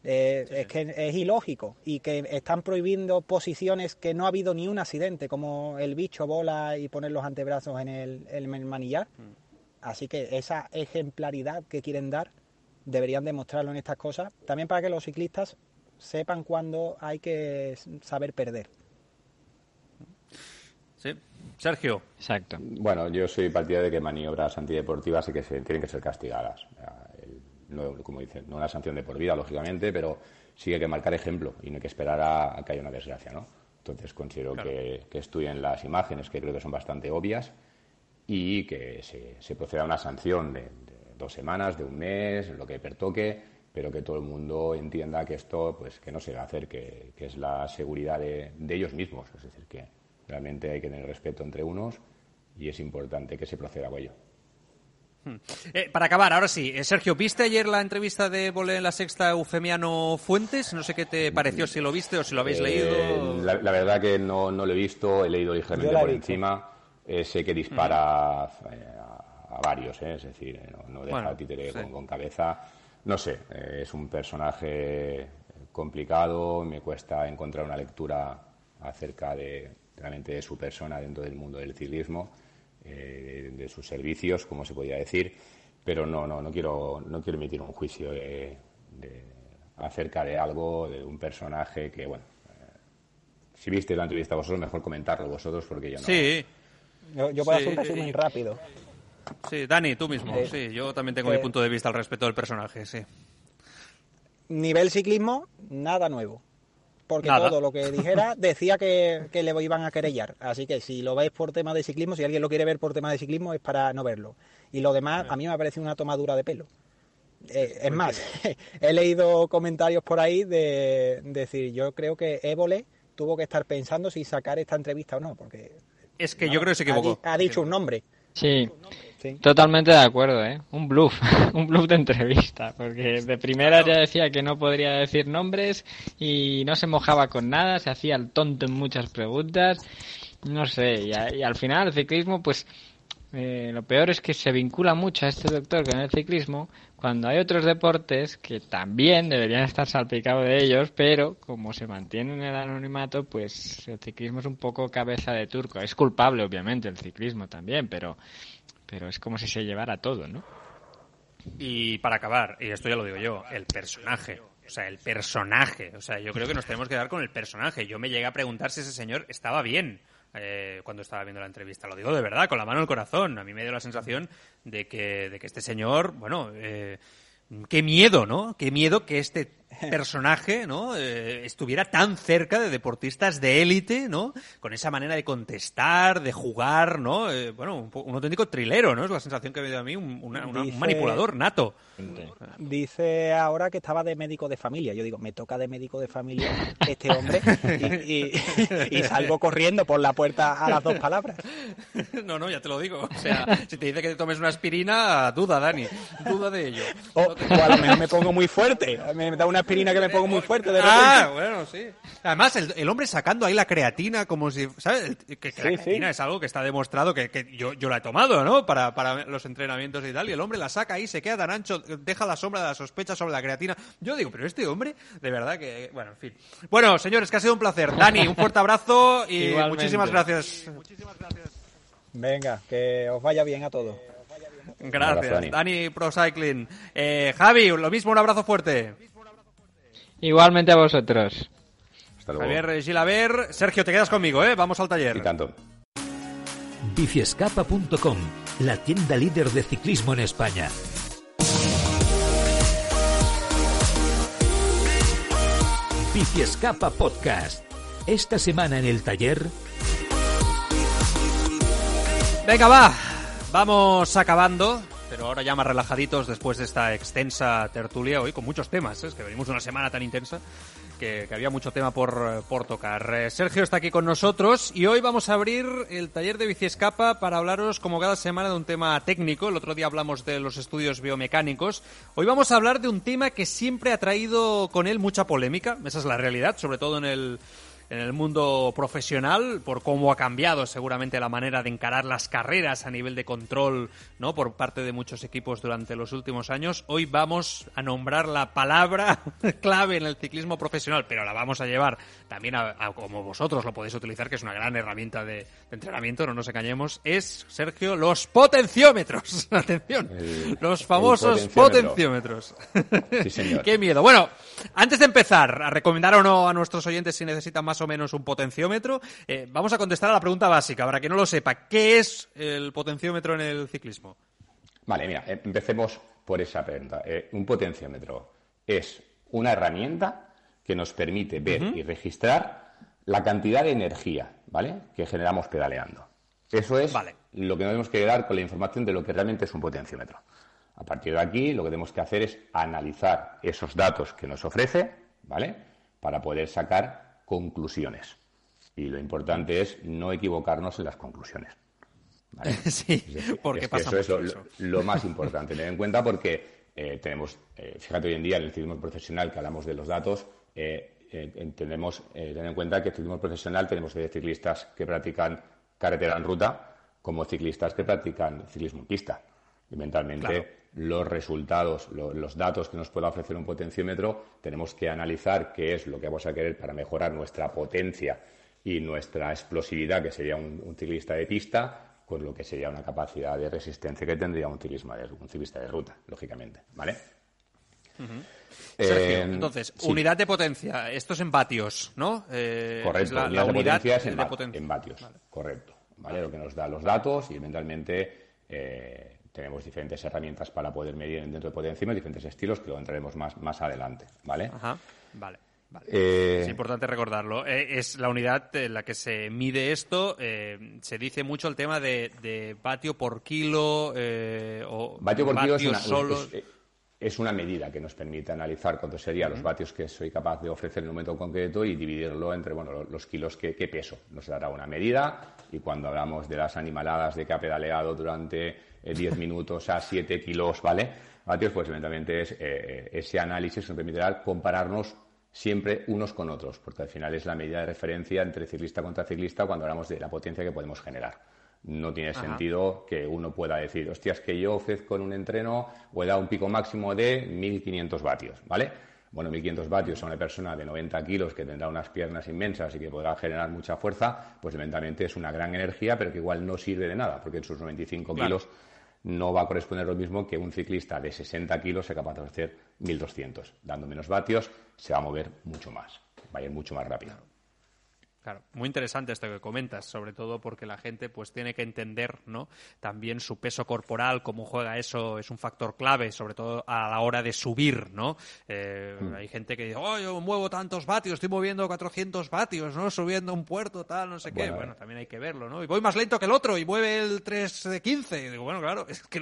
Eh, es que es ilógico y que están prohibiendo posiciones que no ha habido ni un accidente, como el bicho bola y poner los antebrazos en el, el manillar. Mm. Así que esa ejemplaridad que quieren dar deberían demostrarlo en estas cosas, también para que los ciclistas sepan cuándo hay que saber perder. Sí. Sergio. Exacto. Bueno, yo soy partidario de que maniobras antideportivas y que se, tienen que ser castigadas no, como dice, no una sanción de por vida, lógicamente, pero sí hay que marcar ejemplo y no hay que esperar a, que haya una desgracia, ¿no? Entonces considero que, estudien las imágenes, que creo que son bastante obvias, y que se, proceda a una sanción de, dos semanas, de un mes, lo que pertoque, pero que todo el mundo entienda que esto, pues, que no se va a hacer, que, es la seguridad de, de ellos mismos. Es decir, que realmente hay que tener respeto entre unos y es importante que se proceda a ello. Hmm. Eh, para acabar, ahora sí, eh, Sergio, ¿viste ayer la entrevista de Bolé en la Sexta Eufemiano Fuentes? No sé qué te pareció, si lo viste o si lo habéis eh, leído. La, verdad que no, no, lo he visto, he leído ligeramente por encima. sé que dispara a, varios, es decir, no, deja a títere con, cabeza. No sé, es un personaje complicado, me cuesta encontrar una lectura acerca de realmente de su persona dentro del mundo del ciclismo eh, de, sus servicios, como se podría decir, pero no, no, no quiero, no quiero emitir un juicio de, acerca de algo, de un personaje que, bueno, eh, si viste la entrevista vosotros, mejor comentarlo vosotros porque yo no. Sí. Yo, puedo hacer un resumen rápido. Sí, Dani, tú mismo. sí, yo también tengo mi punto de vista al respecto del personaje, sí. Nivel ciclismo, nada nuevo porque todo lo que dijera decía que, que, le iban a querellar. Así que si lo veis por tema de ciclismo, si alguien lo quiere ver por tema de ciclismo, es para no verlo. Y lo demás, a mí me ha parecido una tomadura de pelo. Eh, es más, he leído comentarios por ahí de, decir, yo creo que Évole tuvo que estar pensando si sacar esta entrevista o no, porque... Es que yo creo que se equivocó. Ha, dicho un nombre. Sí. Totalmente de acuerdo, ¿eh? Un bluff, un bluff de entrevista, porque de primera ya decía que no podría decir nombres y no se mojaba con nada, se hacía el tonto en muchas preguntas, no sé, y, al final el ciclismo, pues eh, lo peor es que se vincula mucho a este doctor con el ciclismo cuando hay otros deportes que también deberían estar salpicados de ellos, pero como se mantiene en el anonimato, pues el ciclismo es un poco cabeza de turco. Es culpable, obviamente, el ciclismo también, pero pero es como si se llevara todo, ¿no? Y para acabar, y esto ya lo digo yo, el personaje. O sea, el personaje. O sea, yo creo que nos tenemos que dar con el personaje. Yo me llegué a preguntar si ese señor estaba bien eh, cuando estaba viendo la entrevista. Lo digo de verdad, con la mano el corazón. A mí me dio la sensación de que, de que este señor, bueno, eh, qué miedo, ¿no? Qué miedo que este personaje, ¿no? Eh, estuviera tan cerca de deportistas de élite, ¿no? Con esa manera de contestar, de jugar, ¿no? Eh, bueno, un, auténtico trilero, ¿no? Es la sensación que me dio a mí, un, un manipulador nato. Dice ahora que estaba de médico de familia. Yo digo, me toca de médico de familia este hombre y, salgo corriendo por la puerta a las dos palabras. No, no, ya te lo digo. O sea, si te dice que te tomes una aspirina, duda, Dani. Duda de ello. O, a lo mejor me pongo muy fuerte. Me da una aspirina que me pongo muy fuerte. De ah, bueno, sí. Además, el, hombre sacando ahí la creatina como si, ¿sabes? Que, la creatina es algo que está demostrado que, yo, yo la he tomado, ¿no? Para, para los entrenamientos y tal. Y el hombre la saca ahí, se queda tan ancho, deja la sombra de la sospecha sobre la creatina. Yo digo, pero este hombre, de verdad que, bueno, en fin. Bueno, señores, que ha sido un placer. Dani, un fuerte abrazo y muchísimas gracias. Muchísimas gracias. Venga, que os vaya bien a todos. Gracias, Dani Pro Cycling. Eh, Javi, lo mismo, un abrazo fuerte. Igualmente a vosotros. Hasta luego. Javier Gilaber. Sergio, te quedas conmigo, ¿eh? Vamos al taller. Y tanto. Biciescapa.com, la tienda líder de ciclismo en España. Biciescapa Podcast. Esta semana en el taller. Venga, va. Vamos acabando pero ahora ya más relajaditos después de esta extensa tertulia hoy con muchos temas, ¿eh? es que venimos una semana tan intensa que, había mucho tema por, por tocar. Eh, Sergio está aquí con nosotros y hoy vamos a abrir el taller de Biciescapa para hablaros como cada semana de un tema técnico. El otro día hablamos de los estudios biomecánicos. Hoy vamos a hablar de un tema que siempre ha traído con él mucha polémica, esa es la realidad, sobre todo en el en el mundo profesional por cómo ha cambiado seguramente la manera de encarar las carreras a nivel de control no por parte de muchos equipos durante los últimos años. Hoy vamos a nombrar la palabra clave en el ciclismo profesional pero la vamos a llevar también a, como vosotros lo podéis utilizar que es una gran herramienta de, entrenamiento no nos engañemos es Sergio los potenciómetros. Atención los famosos potenciómetros. Sí, señor. qué miedo. Bueno antes de empezar a recomendar o no a nuestros oyentes si necesitan más o menos un potenciómetro. Eh, vamos a contestar a la pregunta básica, para que no lo sepa. ¿Qué es el potenciómetro en el ciclismo? Vale, mira, eh, empecemos por esa pregunta. Eh, un potenciómetro es una herramienta que nos permite ver y registrar la cantidad de energía, ¿vale? Que generamos pedaleando. Eso es lo que nos tenemos que dar con la información de lo que realmente es un potenciómetro. A partir de aquí, lo que tenemos que hacer es analizar esos datos que nos ofrece, ¿vale? Para poder sacar conclusiones. Y lo importante es no equivocarnos en las conclusiones. sí, porque pasa eso es lo, más importante. Tener en cuenta porque eh, tenemos, eh, fíjate hoy en día en el ciclismo profesional que hablamos de los datos, eh, tenemos tener en cuenta que en el ciclismo profesional tenemos ciclistas que practican carretera en ruta como ciclistas que practican ciclismo en pista. Y mentalmente los resultados, los datos que nos pueda ofrecer un potenciómetro, tenemos que analizar qué es lo que vamos a querer para mejorar nuestra potencia y nuestra explosividad, que sería un, ciclista de pista, con lo que sería una capacidad de resistencia que tendría un, ciclista de, un ciclista de ruta, lógicamente. ¿Vale? Eh, entonces, unidad de potencia, esto es en vatios, ¿no? Eh, correcto, la, unidad, de potencia es en, vatios, correcto. ¿vale? Lo que nos da los datos y mentalmente eh, tenemos diferentes herramientas para poder medir dentro de potenciómetro, diferentes estilos que lo entraremos más, más adelante, ¿vale? Ajá, vale. Eh, es importante recordarlo. Eh, es la unidad en la que se mide esto. Eh, se dice mucho el tema de, de vatio por kilo o vatio por kilo es una, medida que nos permite analizar cuánto serían los vatios que soy capaz de ofrecer en un momento concreto y dividirlo entre bueno, los kilos que, peso. Nos dará una medida y cuando hablamos de las animaladas de que ha pedaleado durante 10 minutos a 7 kilos, ¿vale? Vatios, pues evidentemente es, eh, ese análisis nos permitirá compararnos siempre unos con otros, porque al final es la medida de referencia entre ciclista contra ciclista cuando hablamos de la potencia que podemos generar. No tiene sentido que uno pueda decir, hostias, que yo ofrezco en un entreno o he dado un pico máximo de 1500 vatios, ¿vale? Bueno, 1500 vatios a una persona de 90 kilos que tendrá unas piernas inmensas y que podrá generar mucha fuerza, pues evidentemente es una gran energía, pero que igual no sirve de nada, porque en sus 95 kilos no va a corresponder lo mismo que un ciclista de 60 kilos sea capaz de hacer 1200. Dando menos vatios, se va a mover mucho más, va a ir mucho más rápido. Claro, muy interesante esto que comentas, sobre todo porque la gente pues tiene que entender, ¿no? También su peso corporal, cómo juega eso, es un factor clave, sobre todo a la hora de subir, ¿no? Eh, hmm. Hay gente que dice, oh, yo muevo tantos vatios, estoy moviendo 400 vatios, ¿no? Subiendo un puerto, tal, no sé qué. Bueno, también hay que verlo, ¿no? Y voy más lento que el otro y mueve el 3 de 15. Y digo, bueno, claro, es que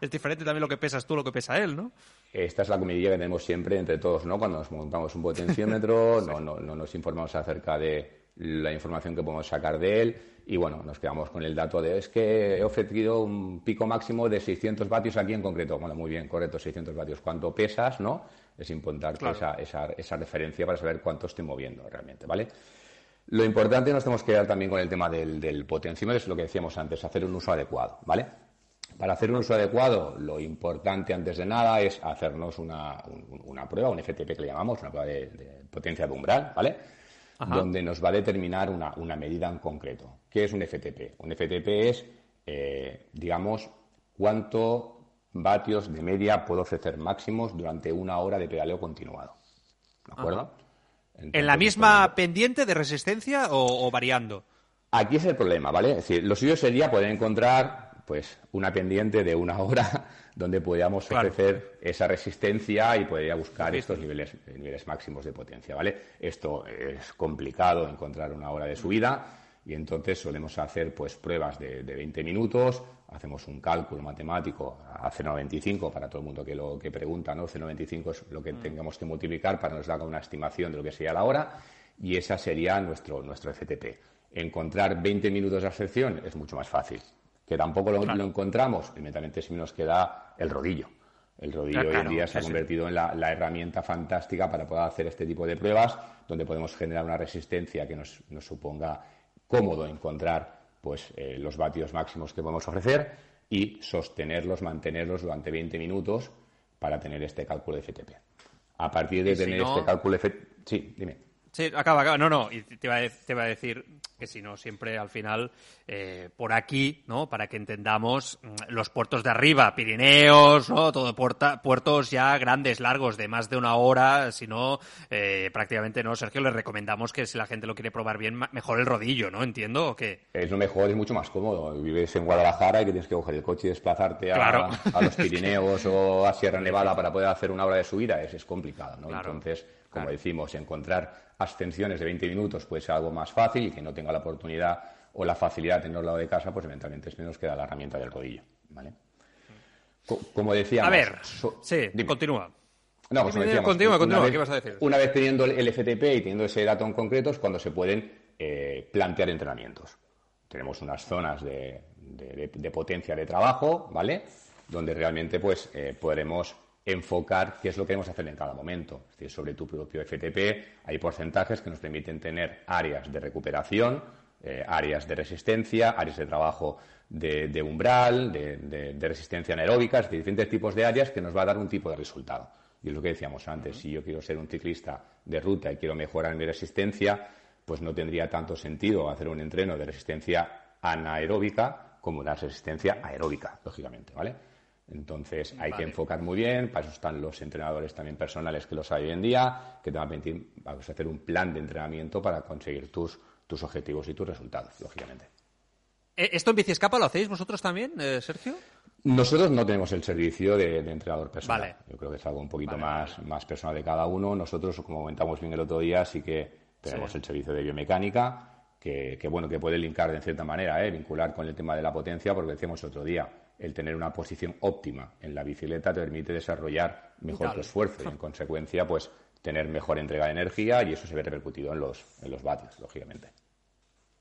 es diferente también lo que pesas tú, lo que pesa él, ¿no? Esta es la comidilla que tenemos siempre entre todos, ¿no? Cuando nos montamos un potenciómetro, no, no, no nos informamos acerca de la información que podemos sacar de él y bueno, nos quedamos con el dato de es que he ofrecido un pico máximo de 600 vatios aquí en concreto. Bueno, muy bien, correcto, 600 vatios. ¿Cuánto pesas, no? Es importante esa, esa, esa, referencia para saber cuánto estoy moviendo realmente, ¿vale? Lo importante nos tenemos que quedar también con el tema del, del potenciómetro, es lo que decíamos antes, hacer un uso adecuado, ¿vale? Para hacer un uso adecuado, lo importante antes de nada es hacernos una, una prueba, un FTP que le llamamos, una prueba de, de potencia de umbral, ¿vale? Donde nos va a determinar una, medida en concreto. ¿Qué es un FTP? Un FTP es, eh, digamos, cuánto vatios de media puedo ofrecer máximos durante una hora de pedaleo continuado. ¿De acuerdo? ¿En la misma pendiente de resistencia o, variando? Aquí es el problema, ¿vale? Es decir, lo suyo sería poder encontrar pues una pendiente de una hora donde podamos ofrecer esa resistencia y poder buscar estos niveles, niveles máximos de potencia, ¿vale? Esto es complicado encontrar una hora de subida y entonces solemos hacer pues pruebas de, de 20 minutos, hacemos un cálculo matemático a 0,95 para todo el mundo que lo que pregunta, ¿no? 0,95 es lo que mm. tengamos que multiplicar para nos dar una estimación de lo que sería la hora y esa sería nuestro, nuestro FTP. Encontrar 20 minutos de absorción es mucho más fácil. Que tampoco lo, encontramos, inmediatamente nos queda el rodillo. El rodillo hoy en día se ha convertido en la, herramienta fantástica para poder hacer este tipo de pruebas, donde podemos generar una resistencia que nos, nos suponga cómodo encontrar pues, eh, los vatios máximos que podemos ofrecer y sostenerlos, mantenerlos durante 20 minutos para tener este cálculo de FTP. A partir de tener este cálculo de FTP... Sí, dime. Sí, acaba, acaba. No, no, y te iba, a, te a decir que si no, siempre al final, eh, por aquí, ¿no? Para que entendamos mm, los puertos de arriba, Pirineos, ¿no? Todo puerta, puertos ya grandes, largos, de más de una hora, si no, eh, prácticamente no. Sergio, le recomendamos que si la gente lo quiere probar bien, mejor el rodillo, ¿no? Entiendo, ¿o qué? Es lo mejor, es mucho más cómodo. Vives en Guadalajara y que tienes que coger el coche y desplazarte a, a los Pirineos o a Sierra Nevada para poder hacer una hora de subida, es, es complicado, ¿no? Entonces, como decimos, encontrar ascensiones de 20 minutos puede ser algo más fácil y que no tenga la oportunidad o la facilidad de tenerlo al lado de casa, pues eventualmente es menos queda la herramienta del rodillo. ¿vale? Como decíamos... A ver, sí, continúa. No, pues continúa, continúa, ¿qué vas a decir? Una vez teniendo el FTP y teniendo ese dato en concreto es cuando se pueden eh, plantear entrenamientos. Tenemos unas zonas de, potencia de trabajo, ¿vale? Donde realmente pues eh, podremos enfocar qué es lo que queremos hacer en cada momento. Es decir, sobre tu propio FTP hay porcentajes que nos permiten tener áreas de recuperación, eh, áreas de resistencia, áreas de trabajo de, umbral, de, resistencia anaeróbica, diferentes tipos de áreas que nos va a dar un tipo de resultado. Y es lo que decíamos antes, si yo quiero ser un ciclista de ruta y quiero mejorar mi resistencia, pues no tendría tanto sentido hacer un entreno de resistencia anaeróbica como una resistencia aeróbica, lógicamente, ¿vale? Entonces hay que enfocar muy bien, para eso están los entrenadores también personales que los hay hoy en día, que te van a permitir vamos a hacer un plan de entrenamiento para conseguir tus, tus objetivos y tus resultados, lógicamente. Eh, ¿Esto en Biciescapa lo hacéis vosotros también, eh, Sergio? Nosotros no tenemos el servicio de, entrenador personal. Yo creo que es algo un poquito más, más personal de cada uno. Nosotros, como comentamos bien el otro día, sí que tenemos el servicio de biomecánica, que, bueno, que puede linkar de cierta manera, ¿eh? vincular con el tema de la potencia, porque decíamos otro día, el tener una posición óptima en la bicicleta te permite desarrollar mejor tu esfuerzo y en consecuencia pues tener mejor entrega de energía y eso se ve repercutido en los, en los vatios, lógicamente.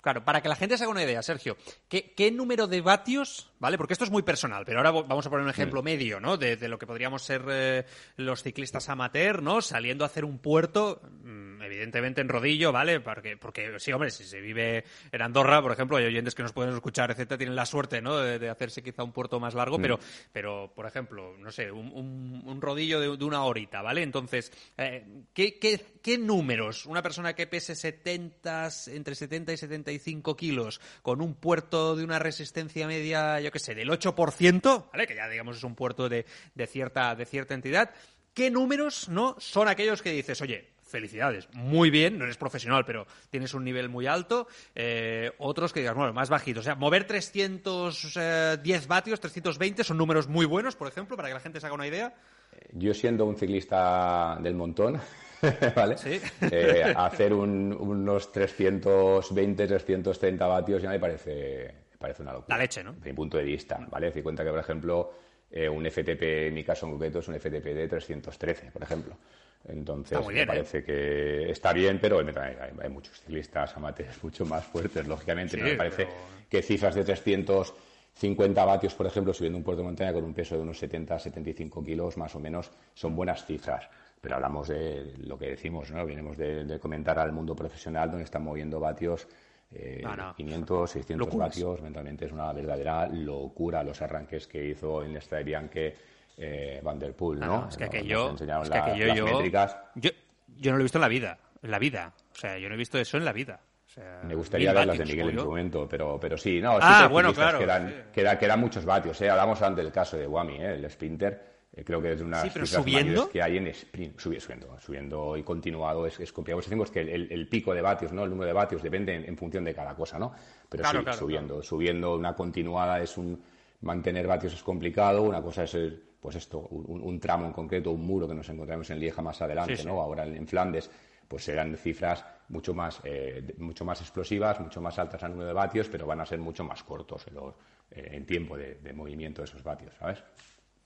Claro, para que la gente se haga una idea, Sergio, ¿qué, número de vatios, ¿vale? Porque esto es muy personal, pero ahora vamos a poner un ejemplo medio, ¿no? De, lo que podríamos ser eh, los ciclistas amateur, ¿no? Saliendo a hacer un puerto, mm, evidentemente en rodillo, ¿vale? Porque, porque sí, hombre, si se vive en Andorra, por ejemplo, hay oyentes que nos pueden escuchar, etcétera, tienen la suerte, ¿no? De, hacerse quizá un puerto más largo, pero, pero, por ejemplo, no sé, un, rodillo de, una horita, ¿vale? Entonces, eh, ¿qué, qué, qué números? Una persona que pese 70, entre 70 y 70 kilos con un puerto de una resistencia media, yo qué sé, del 8%, ¿vale? Que ya digamos es un puerto de, cierta, de cierta entidad. ¿Qué números no son aquellos que dices, oye, felicidades, muy bien, no eres profesional, pero tienes un nivel muy alto. Eh, otros que digas, bueno, más bajitos. O sea, mover 310 vatios, 320 son números muy buenos, por ejemplo, para que la gente se haga una idea. Yo siendo un ciclista del montón, ¿vale? Eh, hacer unos 320, 330 vatios ya me parece, parece una locura. La leche, ¿no? Desde mi punto de vista, ¿vale? Si cuenta que, por ejemplo, eh, un FTP, en mi caso en concreto, es un FTP de 313, por ejemplo. Entonces, me ¿eh? parece que está bien, pero hay, muchos ciclistas amateurs mucho más fuertes, lógicamente. me parece que cifras de 350 vatios, por ejemplo, subiendo un puerto de montaña con un peso de unos 70-75 kilos, más o menos, son buenas cifras pero hablamos de lo que decimos, ¿no? Venimos de, comentar al mundo profesional donde están moviendo vatios, 500, 600 vatios, mentalmente es una verdadera locura los arranques que hizo en esta Bianche eh, Van Der Poel, ¿no? es que aquello, es que aquello yo, yo, yo, no lo he visto en la vida, en la vida, o sea, yo no he visto eso en la vida. Me gustaría ver las de Miguel en su momento, pero, pero sí, no, ah, bueno, claro, que, dan, muchos vatios. ¿eh? Hablamos antes del caso de Wami, ¿eh? el sprinter, Eh, creo que es una sí, pero subiendo que hay en sprint, subiendo, subiendo, y continuado es, es complicado. Pues decimos que el, el pico de vatios, ¿no? El número de vatios depende en, en función de cada cosa, ¿no? Pero Claro, sí, claro, subiendo, subiendo una continuada es un mantener vatios es complicado, una cosa es el- pues esto, un, un tramo en concreto, un muro que nos encontramos en Lieja más adelante, Sí, sí. ¿no? Ahora en, en Flandes, pues serán cifras mucho más, eh, de- mucho más explosivas, mucho más altas a número de vatios, pero van a ser mucho más cortos en, los- eh, en tiempo de, de movimiento de esos vatios, ¿sabes?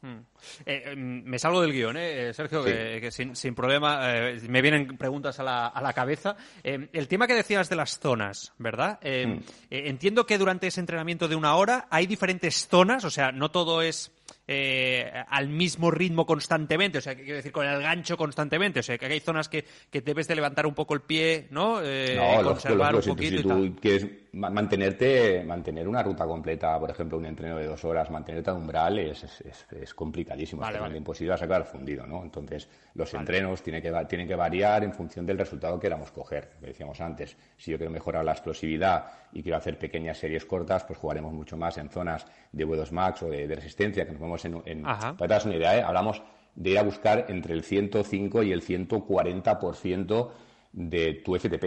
Eh, eh, me salgo del guion, ¿eh, eh, Sergio, Sí. que, que sin, sin problema eh, me vienen preguntas a la, a la cabeza. Eh, el tema que decías de las zonas, ¿verdad? Mm. entiendo que durante ese entrenamiento de una hora hay diferentes zonas, o sea, no todo es eh, al mismo ritmo constantemente, o sea, quiero decir, con el gancho constantemente, o sea, que hay zonas que, que debes de levantar un poco el pie, ¿no? Eh, No, conservar lógico, un si, poquito si y tal. tú quieres ma- mantenerte, mantener una ruta completa, por ejemplo, un entreno de dos horas, mantenerte a umbral es, es, es- es complicadísimo, Vale, es vale. imposible sacar fundido, ¿no? Entonces, los entrenos tienen que, tienen que variar en función del resultado que queramos coger. Lo decíamos antes, si yo quiero mejorar la explosividad y quiero hacer pequeñas series cortas, pues jugaremos mucho más en zonas de V2 Max o de, de resistencia, que nos en... en para daros una idea, ¿eh? hablamos de ir a buscar entre el 105 y el 140% de tu FTP.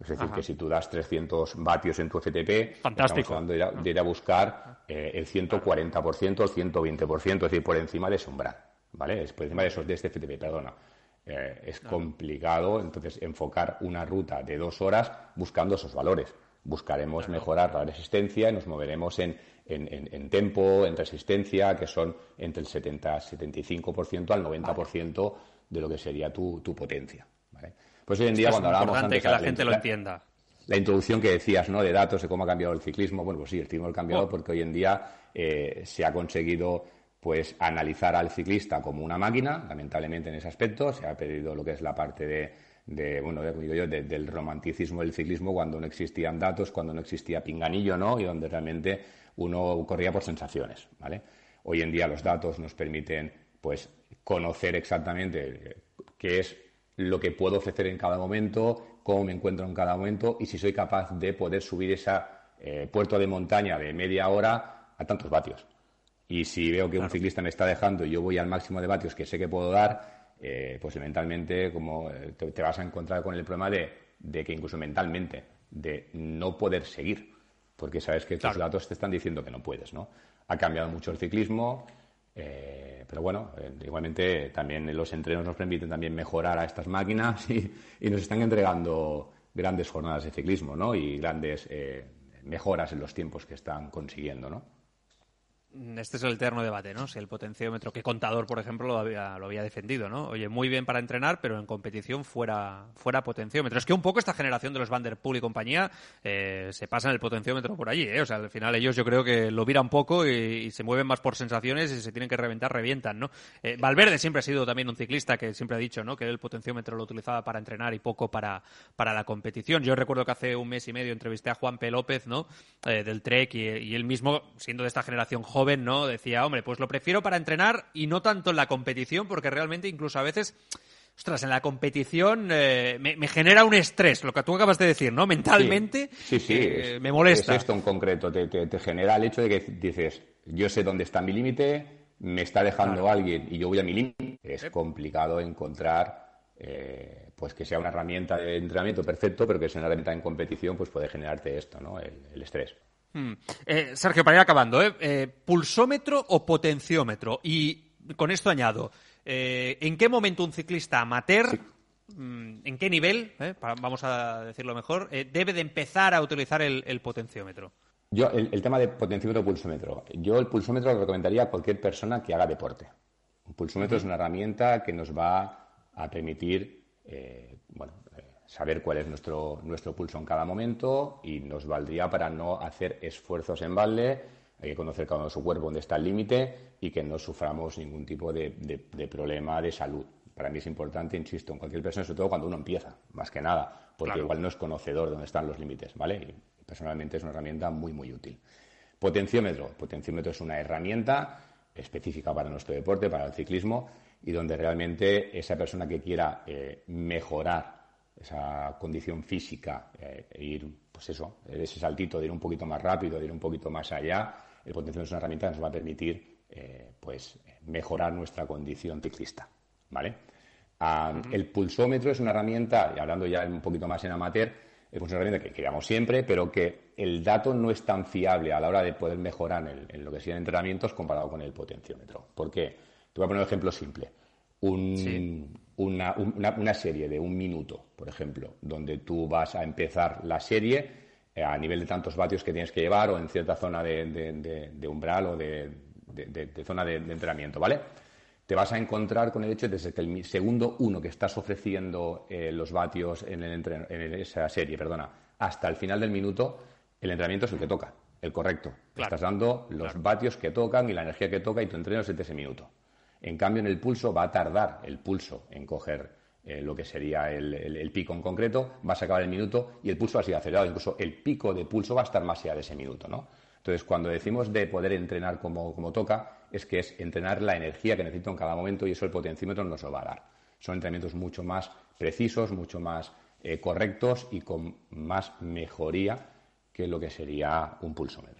Es decir, Ajá. que si tú das 300 vatios en tu FTP, Fantástico. estamos hablando de ir a, de ir a buscar eh, el 140%, el 120%, es decir, por encima de ese umbral, ¿vale? Es por encima de esos de este FTP, perdona. Eh, es complicado, entonces, enfocar una ruta de dos horas buscando esos valores. Buscaremos mejorar la resistencia y nos moveremos en, en, en- en tempo, en resistencia, que son entre el 70-75% al 90% de lo que sería tu, tu potencia, ¿vale? Pues hoy en día, es cuando hablábamos importante antes que la de gente lo la- entienda. la introducción que decías, ¿no? De datos, de cómo ha cambiado el ciclismo. Bueno, pues sí, el ciclismo ha cambiado Oh. porque hoy en día eh, se ha conseguido pues analizar al ciclista como una máquina, lamentablemente en ese aspecto. Se ha perdido lo que es la parte de, de, bueno, de- como digo yo, de- del romanticismo del ciclismo cuando no existían datos, cuando no existía pinganillo, ¿no? Y donde realmente uno corría por sensaciones, ¿vale? Hoy en día los datos nos permiten pues conocer exactamente qué es lo que puedo ofrecer en cada momento, cómo me encuentro en cada momento y si soy capaz de poder subir esa eh, puerto de montaña de media hora a tantos vatios. Y si veo que un ciclista me está dejando y yo voy al máximo de vatios que sé que puedo dar, eh, pues mentalmente como eh, te, te vas a encontrar con el problema de, de que incluso mentalmente, de no poder seguir, porque sabes que tus Claro. datos te están diciendo que no puedes, ¿no? Ha cambiado mucho el ciclismo, eh, pero bueno, eh, igualmente también los entrenos nos permiten también mejorar a estas máquinas y, y nos están entregando grandes jornadas de ciclismo, ¿no? Y grandes eh, mejoras en los tiempos que están consiguiendo, ¿no? Este es el eterno debate, ¿no? Si el potenciómetro, que Contador, por ejemplo, lo había, lo había defendido, ¿no? Oye, muy bien para entrenar, pero en competición fuera, fuera potenciómetro. Es que un poco esta generación de los Van der Poel y compañía eh, se pasan el potenciómetro por allí, ¿eh? O sea, al final ellos yo creo que lo viran poco y, y se mueven más por sensaciones y si se tienen que reventar, revientan, ¿no? Eh, Valverde siempre ha sido también un ciclista que siempre ha dicho, ¿no? Que el potenciómetro lo utilizaba para entrenar y poco para, para la competición. Yo recuerdo que hace un mes y medio entrevisté a Juan P. López, ¿no? Eh, del Trek y, y él mismo, siendo de esta generación joven, ¿no? Decía, hombre, pues lo prefiero para entrenar y no tanto en la competición, porque realmente incluso a veces, ostras, en la competición eh, me, me genera un estrés, lo que tú acabas de decir, ¿no? Mentalmente Sí, sí, eh, es- me molesta. Es esto en concreto, te, te- te genera el hecho de que dices, yo sé dónde está mi límite, me está dejando alguien y yo voy a mi límite. Es complicado encontrar eh, pues que sea una herramienta de entrenamiento perfecto, pero que sea una herramienta en competición, pues puede generarte esto, ¿no? El, el estrés. Mm. Eh, Sergio, para ir acabando, ¿eh? Eh, ¿pulsómetro o potenciómetro? Y con esto añado, eh, ¿en qué momento un ciclista amateur, mm, en qué nivel, eh, pa- vamos a decirlo mejor, debe de empezar a utilizar el, el potenciómetro? Yo, el, el tema de potenciómetro pulsómetro. Yo el pulsómetro lo recomendaría a cualquier persona que haga deporte. Un pulsómetro es una herramienta que nos va a permitir, bueno, saber cuál es nuestro, nuestro pulso en cada momento y nos valdría para no hacer esfuerzos en balde. Hay que conocer cada uno de su cuerpo dónde está el límite y que no suframos ningún tipo de, de- de problema de salud. Para mí es importante, insisto, en cualquier persona, sobre todo cuando uno empieza, más que nada, porque Claro. igual no es conocedor de dónde están los límites, ¿vale? Y personalmente es una herramienta muy, muy útil. Potenciómetro. Potenciómetro es una herramienta específica para nuestro deporte, para el ciclismo, y donde realmente esa persona que quiera eh, mejorar esa condición física, eh, ir, pues eso, ese saltito de ir un poquito más rápido, de ir un poquito más allá, el potenciómetro es una herramienta que nos va a permitir eh, pues mejorar nuestra condición ciclista, ¿vale? Ah, el pulsómetro es una herramienta, y hablando ya un poquito más en amateur, es una herramienta que queramos siempre, pero que el dato no es tan fiable a la hora de poder mejorar en, lo que sean entrenamientos comparado con el potenciómetro. ¿Por qué? Te voy a poner un ejemplo simple. Una, serie de un minuto, por ejemplo, donde tú vas a empezar la serie eh, a nivel de tantos vatios que tienes que llevar o en cierta zona de, umbral o de, zona de, entrenamiento, ¿vale? te vas a encontrar con el hecho de que el segundo uno que estás ofreciendo eh, los vatios en, esa serie, perdona, hasta el final del minuto, el entrenamiento es el que toca, el correcto. Estás dando los vatios que tocan y la energía que toca y tu entreno es de ese minuto. En cambio, en el pulso va a tardar el pulso en coger eh, lo que sería el, pico en concreto, vas a acabar el minuto y el pulso va a ser acelerado. Incluso el pico de pulso va a estar más allá de ese minuto, ¿no? Entonces, cuando decimos de poder entrenar como, toca, es que es entrenar la energía que necesito en cada momento y eso el potenciómetro nos lo va a dar. Son entrenamientos mucho más precisos, mucho más eh, correctos y con más mejoría que lo que sería un pulsómetro.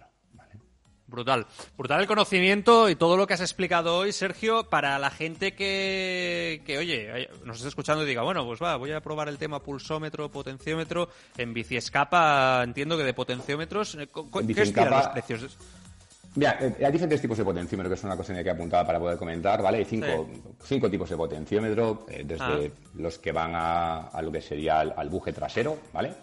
Brutal. Brutal el conocimiento y todo lo que has explicado hoy, Sergio, para la gente que, que oye, nos está escuchando y diga, bueno, pues va, voy a probar el tema pulsómetro, potenciómetro. En bici escapa, entiendo que de potenciómetros, eh, ¿qué es los precios? Mira, eh, hay diferentes tipos de potenciómetro, que es una cosa que he apuntado para poder comentar, ¿vale? Hay cinco, cinco tipos de potenciómetro, eh, desde ah. los que van a, lo que sería al, buje trasero, ¿vale?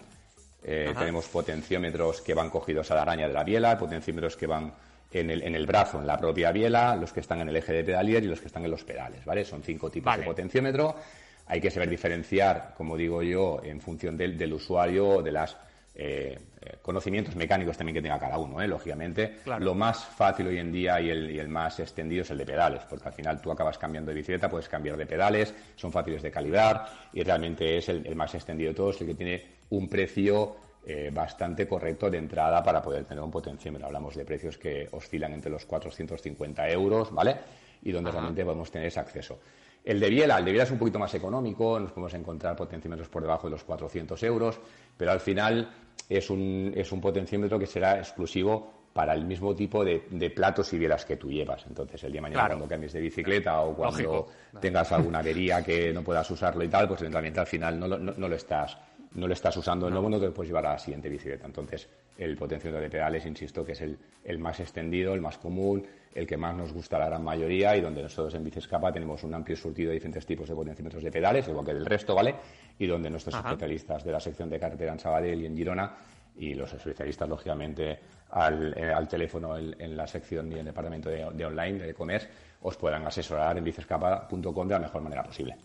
Eh, tenemos potenciómetros que van cogidos a la araña de la biela, potenciómetros que van en el, en el, brazo, en la propia biela, los que están en el eje de pedalier y los que están en los pedales, ¿vale? Son cinco tipos de potenciómetro. Hay que saber diferenciar, como digo yo, en función del, del usuario, de las eh, eh, conocimientos mecánicos también que tenga cada uno, lógicamente. Lo más fácil hoy en día y el, y el, más extendido es el de pedales, porque al final tú acabas cambiando de bicicleta, puedes cambiar de pedales, son fáciles de calibrar y realmente es el, el más extendido de todos, el que tiene un precio eh, bastante correcto de entrada para poder tener un potenciómetro. Hablamos de precios que oscilan entre los 450 euros, ¿vale? Y donde realmente podemos tener ese acceso. El de Biela, el de Biela es un poquito más económico, nos podemos encontrar potenciómetros por debajo de los 400 euros, pero al final es un, es un potenciómetro que será exclusivo para el mismo tipo de, platos y bielas que tú llevas. Entonces, el día de mañana, cuando cambies de bicicleta o cuando tengas alguna avería que no puedas usarlo y tal, pues realmente al final no, no lo estás no lo estás usando nuevo, no te puedes llevar a la siguiente bicicleta. Entonces, el potenciómetro de pedales, insisto, que es el, el, más extendido, el más común, el que más nos gusta a la gran mayoría y donde nosotros en Bicescapa tenemos un amplio surtido de diferentes tipos de potenciómetros de pedales, igual que del resto, ¿vale? Y donde nuestros especialistas de la sección de carretera en Sabadell y en Girona y los especialistas, lógicamente, al, eh, teléfono en, la sección y en el departamento de, de online, de e-commerce, os puedan asesorar en bicescapa.com de la mejor manera posible.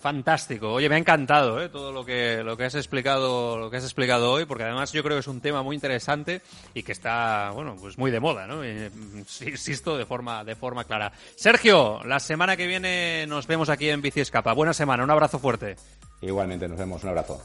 Fantástico. Oye, me ha encantado ¿eh? todo lo que lo que has explicado lo que has explicado hoy, porque además yo creo que es un tema muy interesante y que está bueno pues muy de moda, ¿no? Insisto de forma de forma clara. Sergio, la semana que viene nos vemos aquí en Bici Escapa. Buena semana, un abrazo fuerte. Igualmente, nos vemos, un abrazo.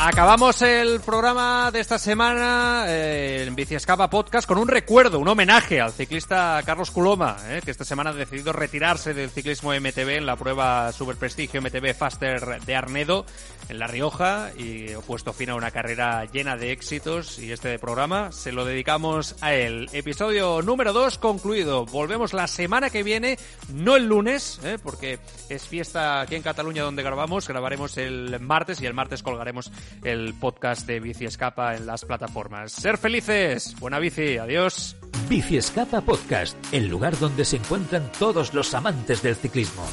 Acabamos el programa de esta semana eh, en Bici Escapa Podcast con un recuerdo, un homenaje al ciclista Carlos Culoma, eh, que esta semana ha decidido retirarse del ciclismo MTB en la prueba Super Prestigio MTB Faster de Arnedo en La Rioja y ha puesto fin a una carrera llena de éxitos y este programa se lo dedicamos a él. Episodio número 2 concluido. Volvemos la semana que viene, no el lunes, eh, porque es fiesta aquí en Cataluña donde grabamos. Grabaremos el martes y el martes colgaremos el podcast de Bici Escapa en las plataformas. Ser felices, buena bici, adiós. Bici Escapa Podcast, el lugar donde se encuentran todos los amantes del ciclismo.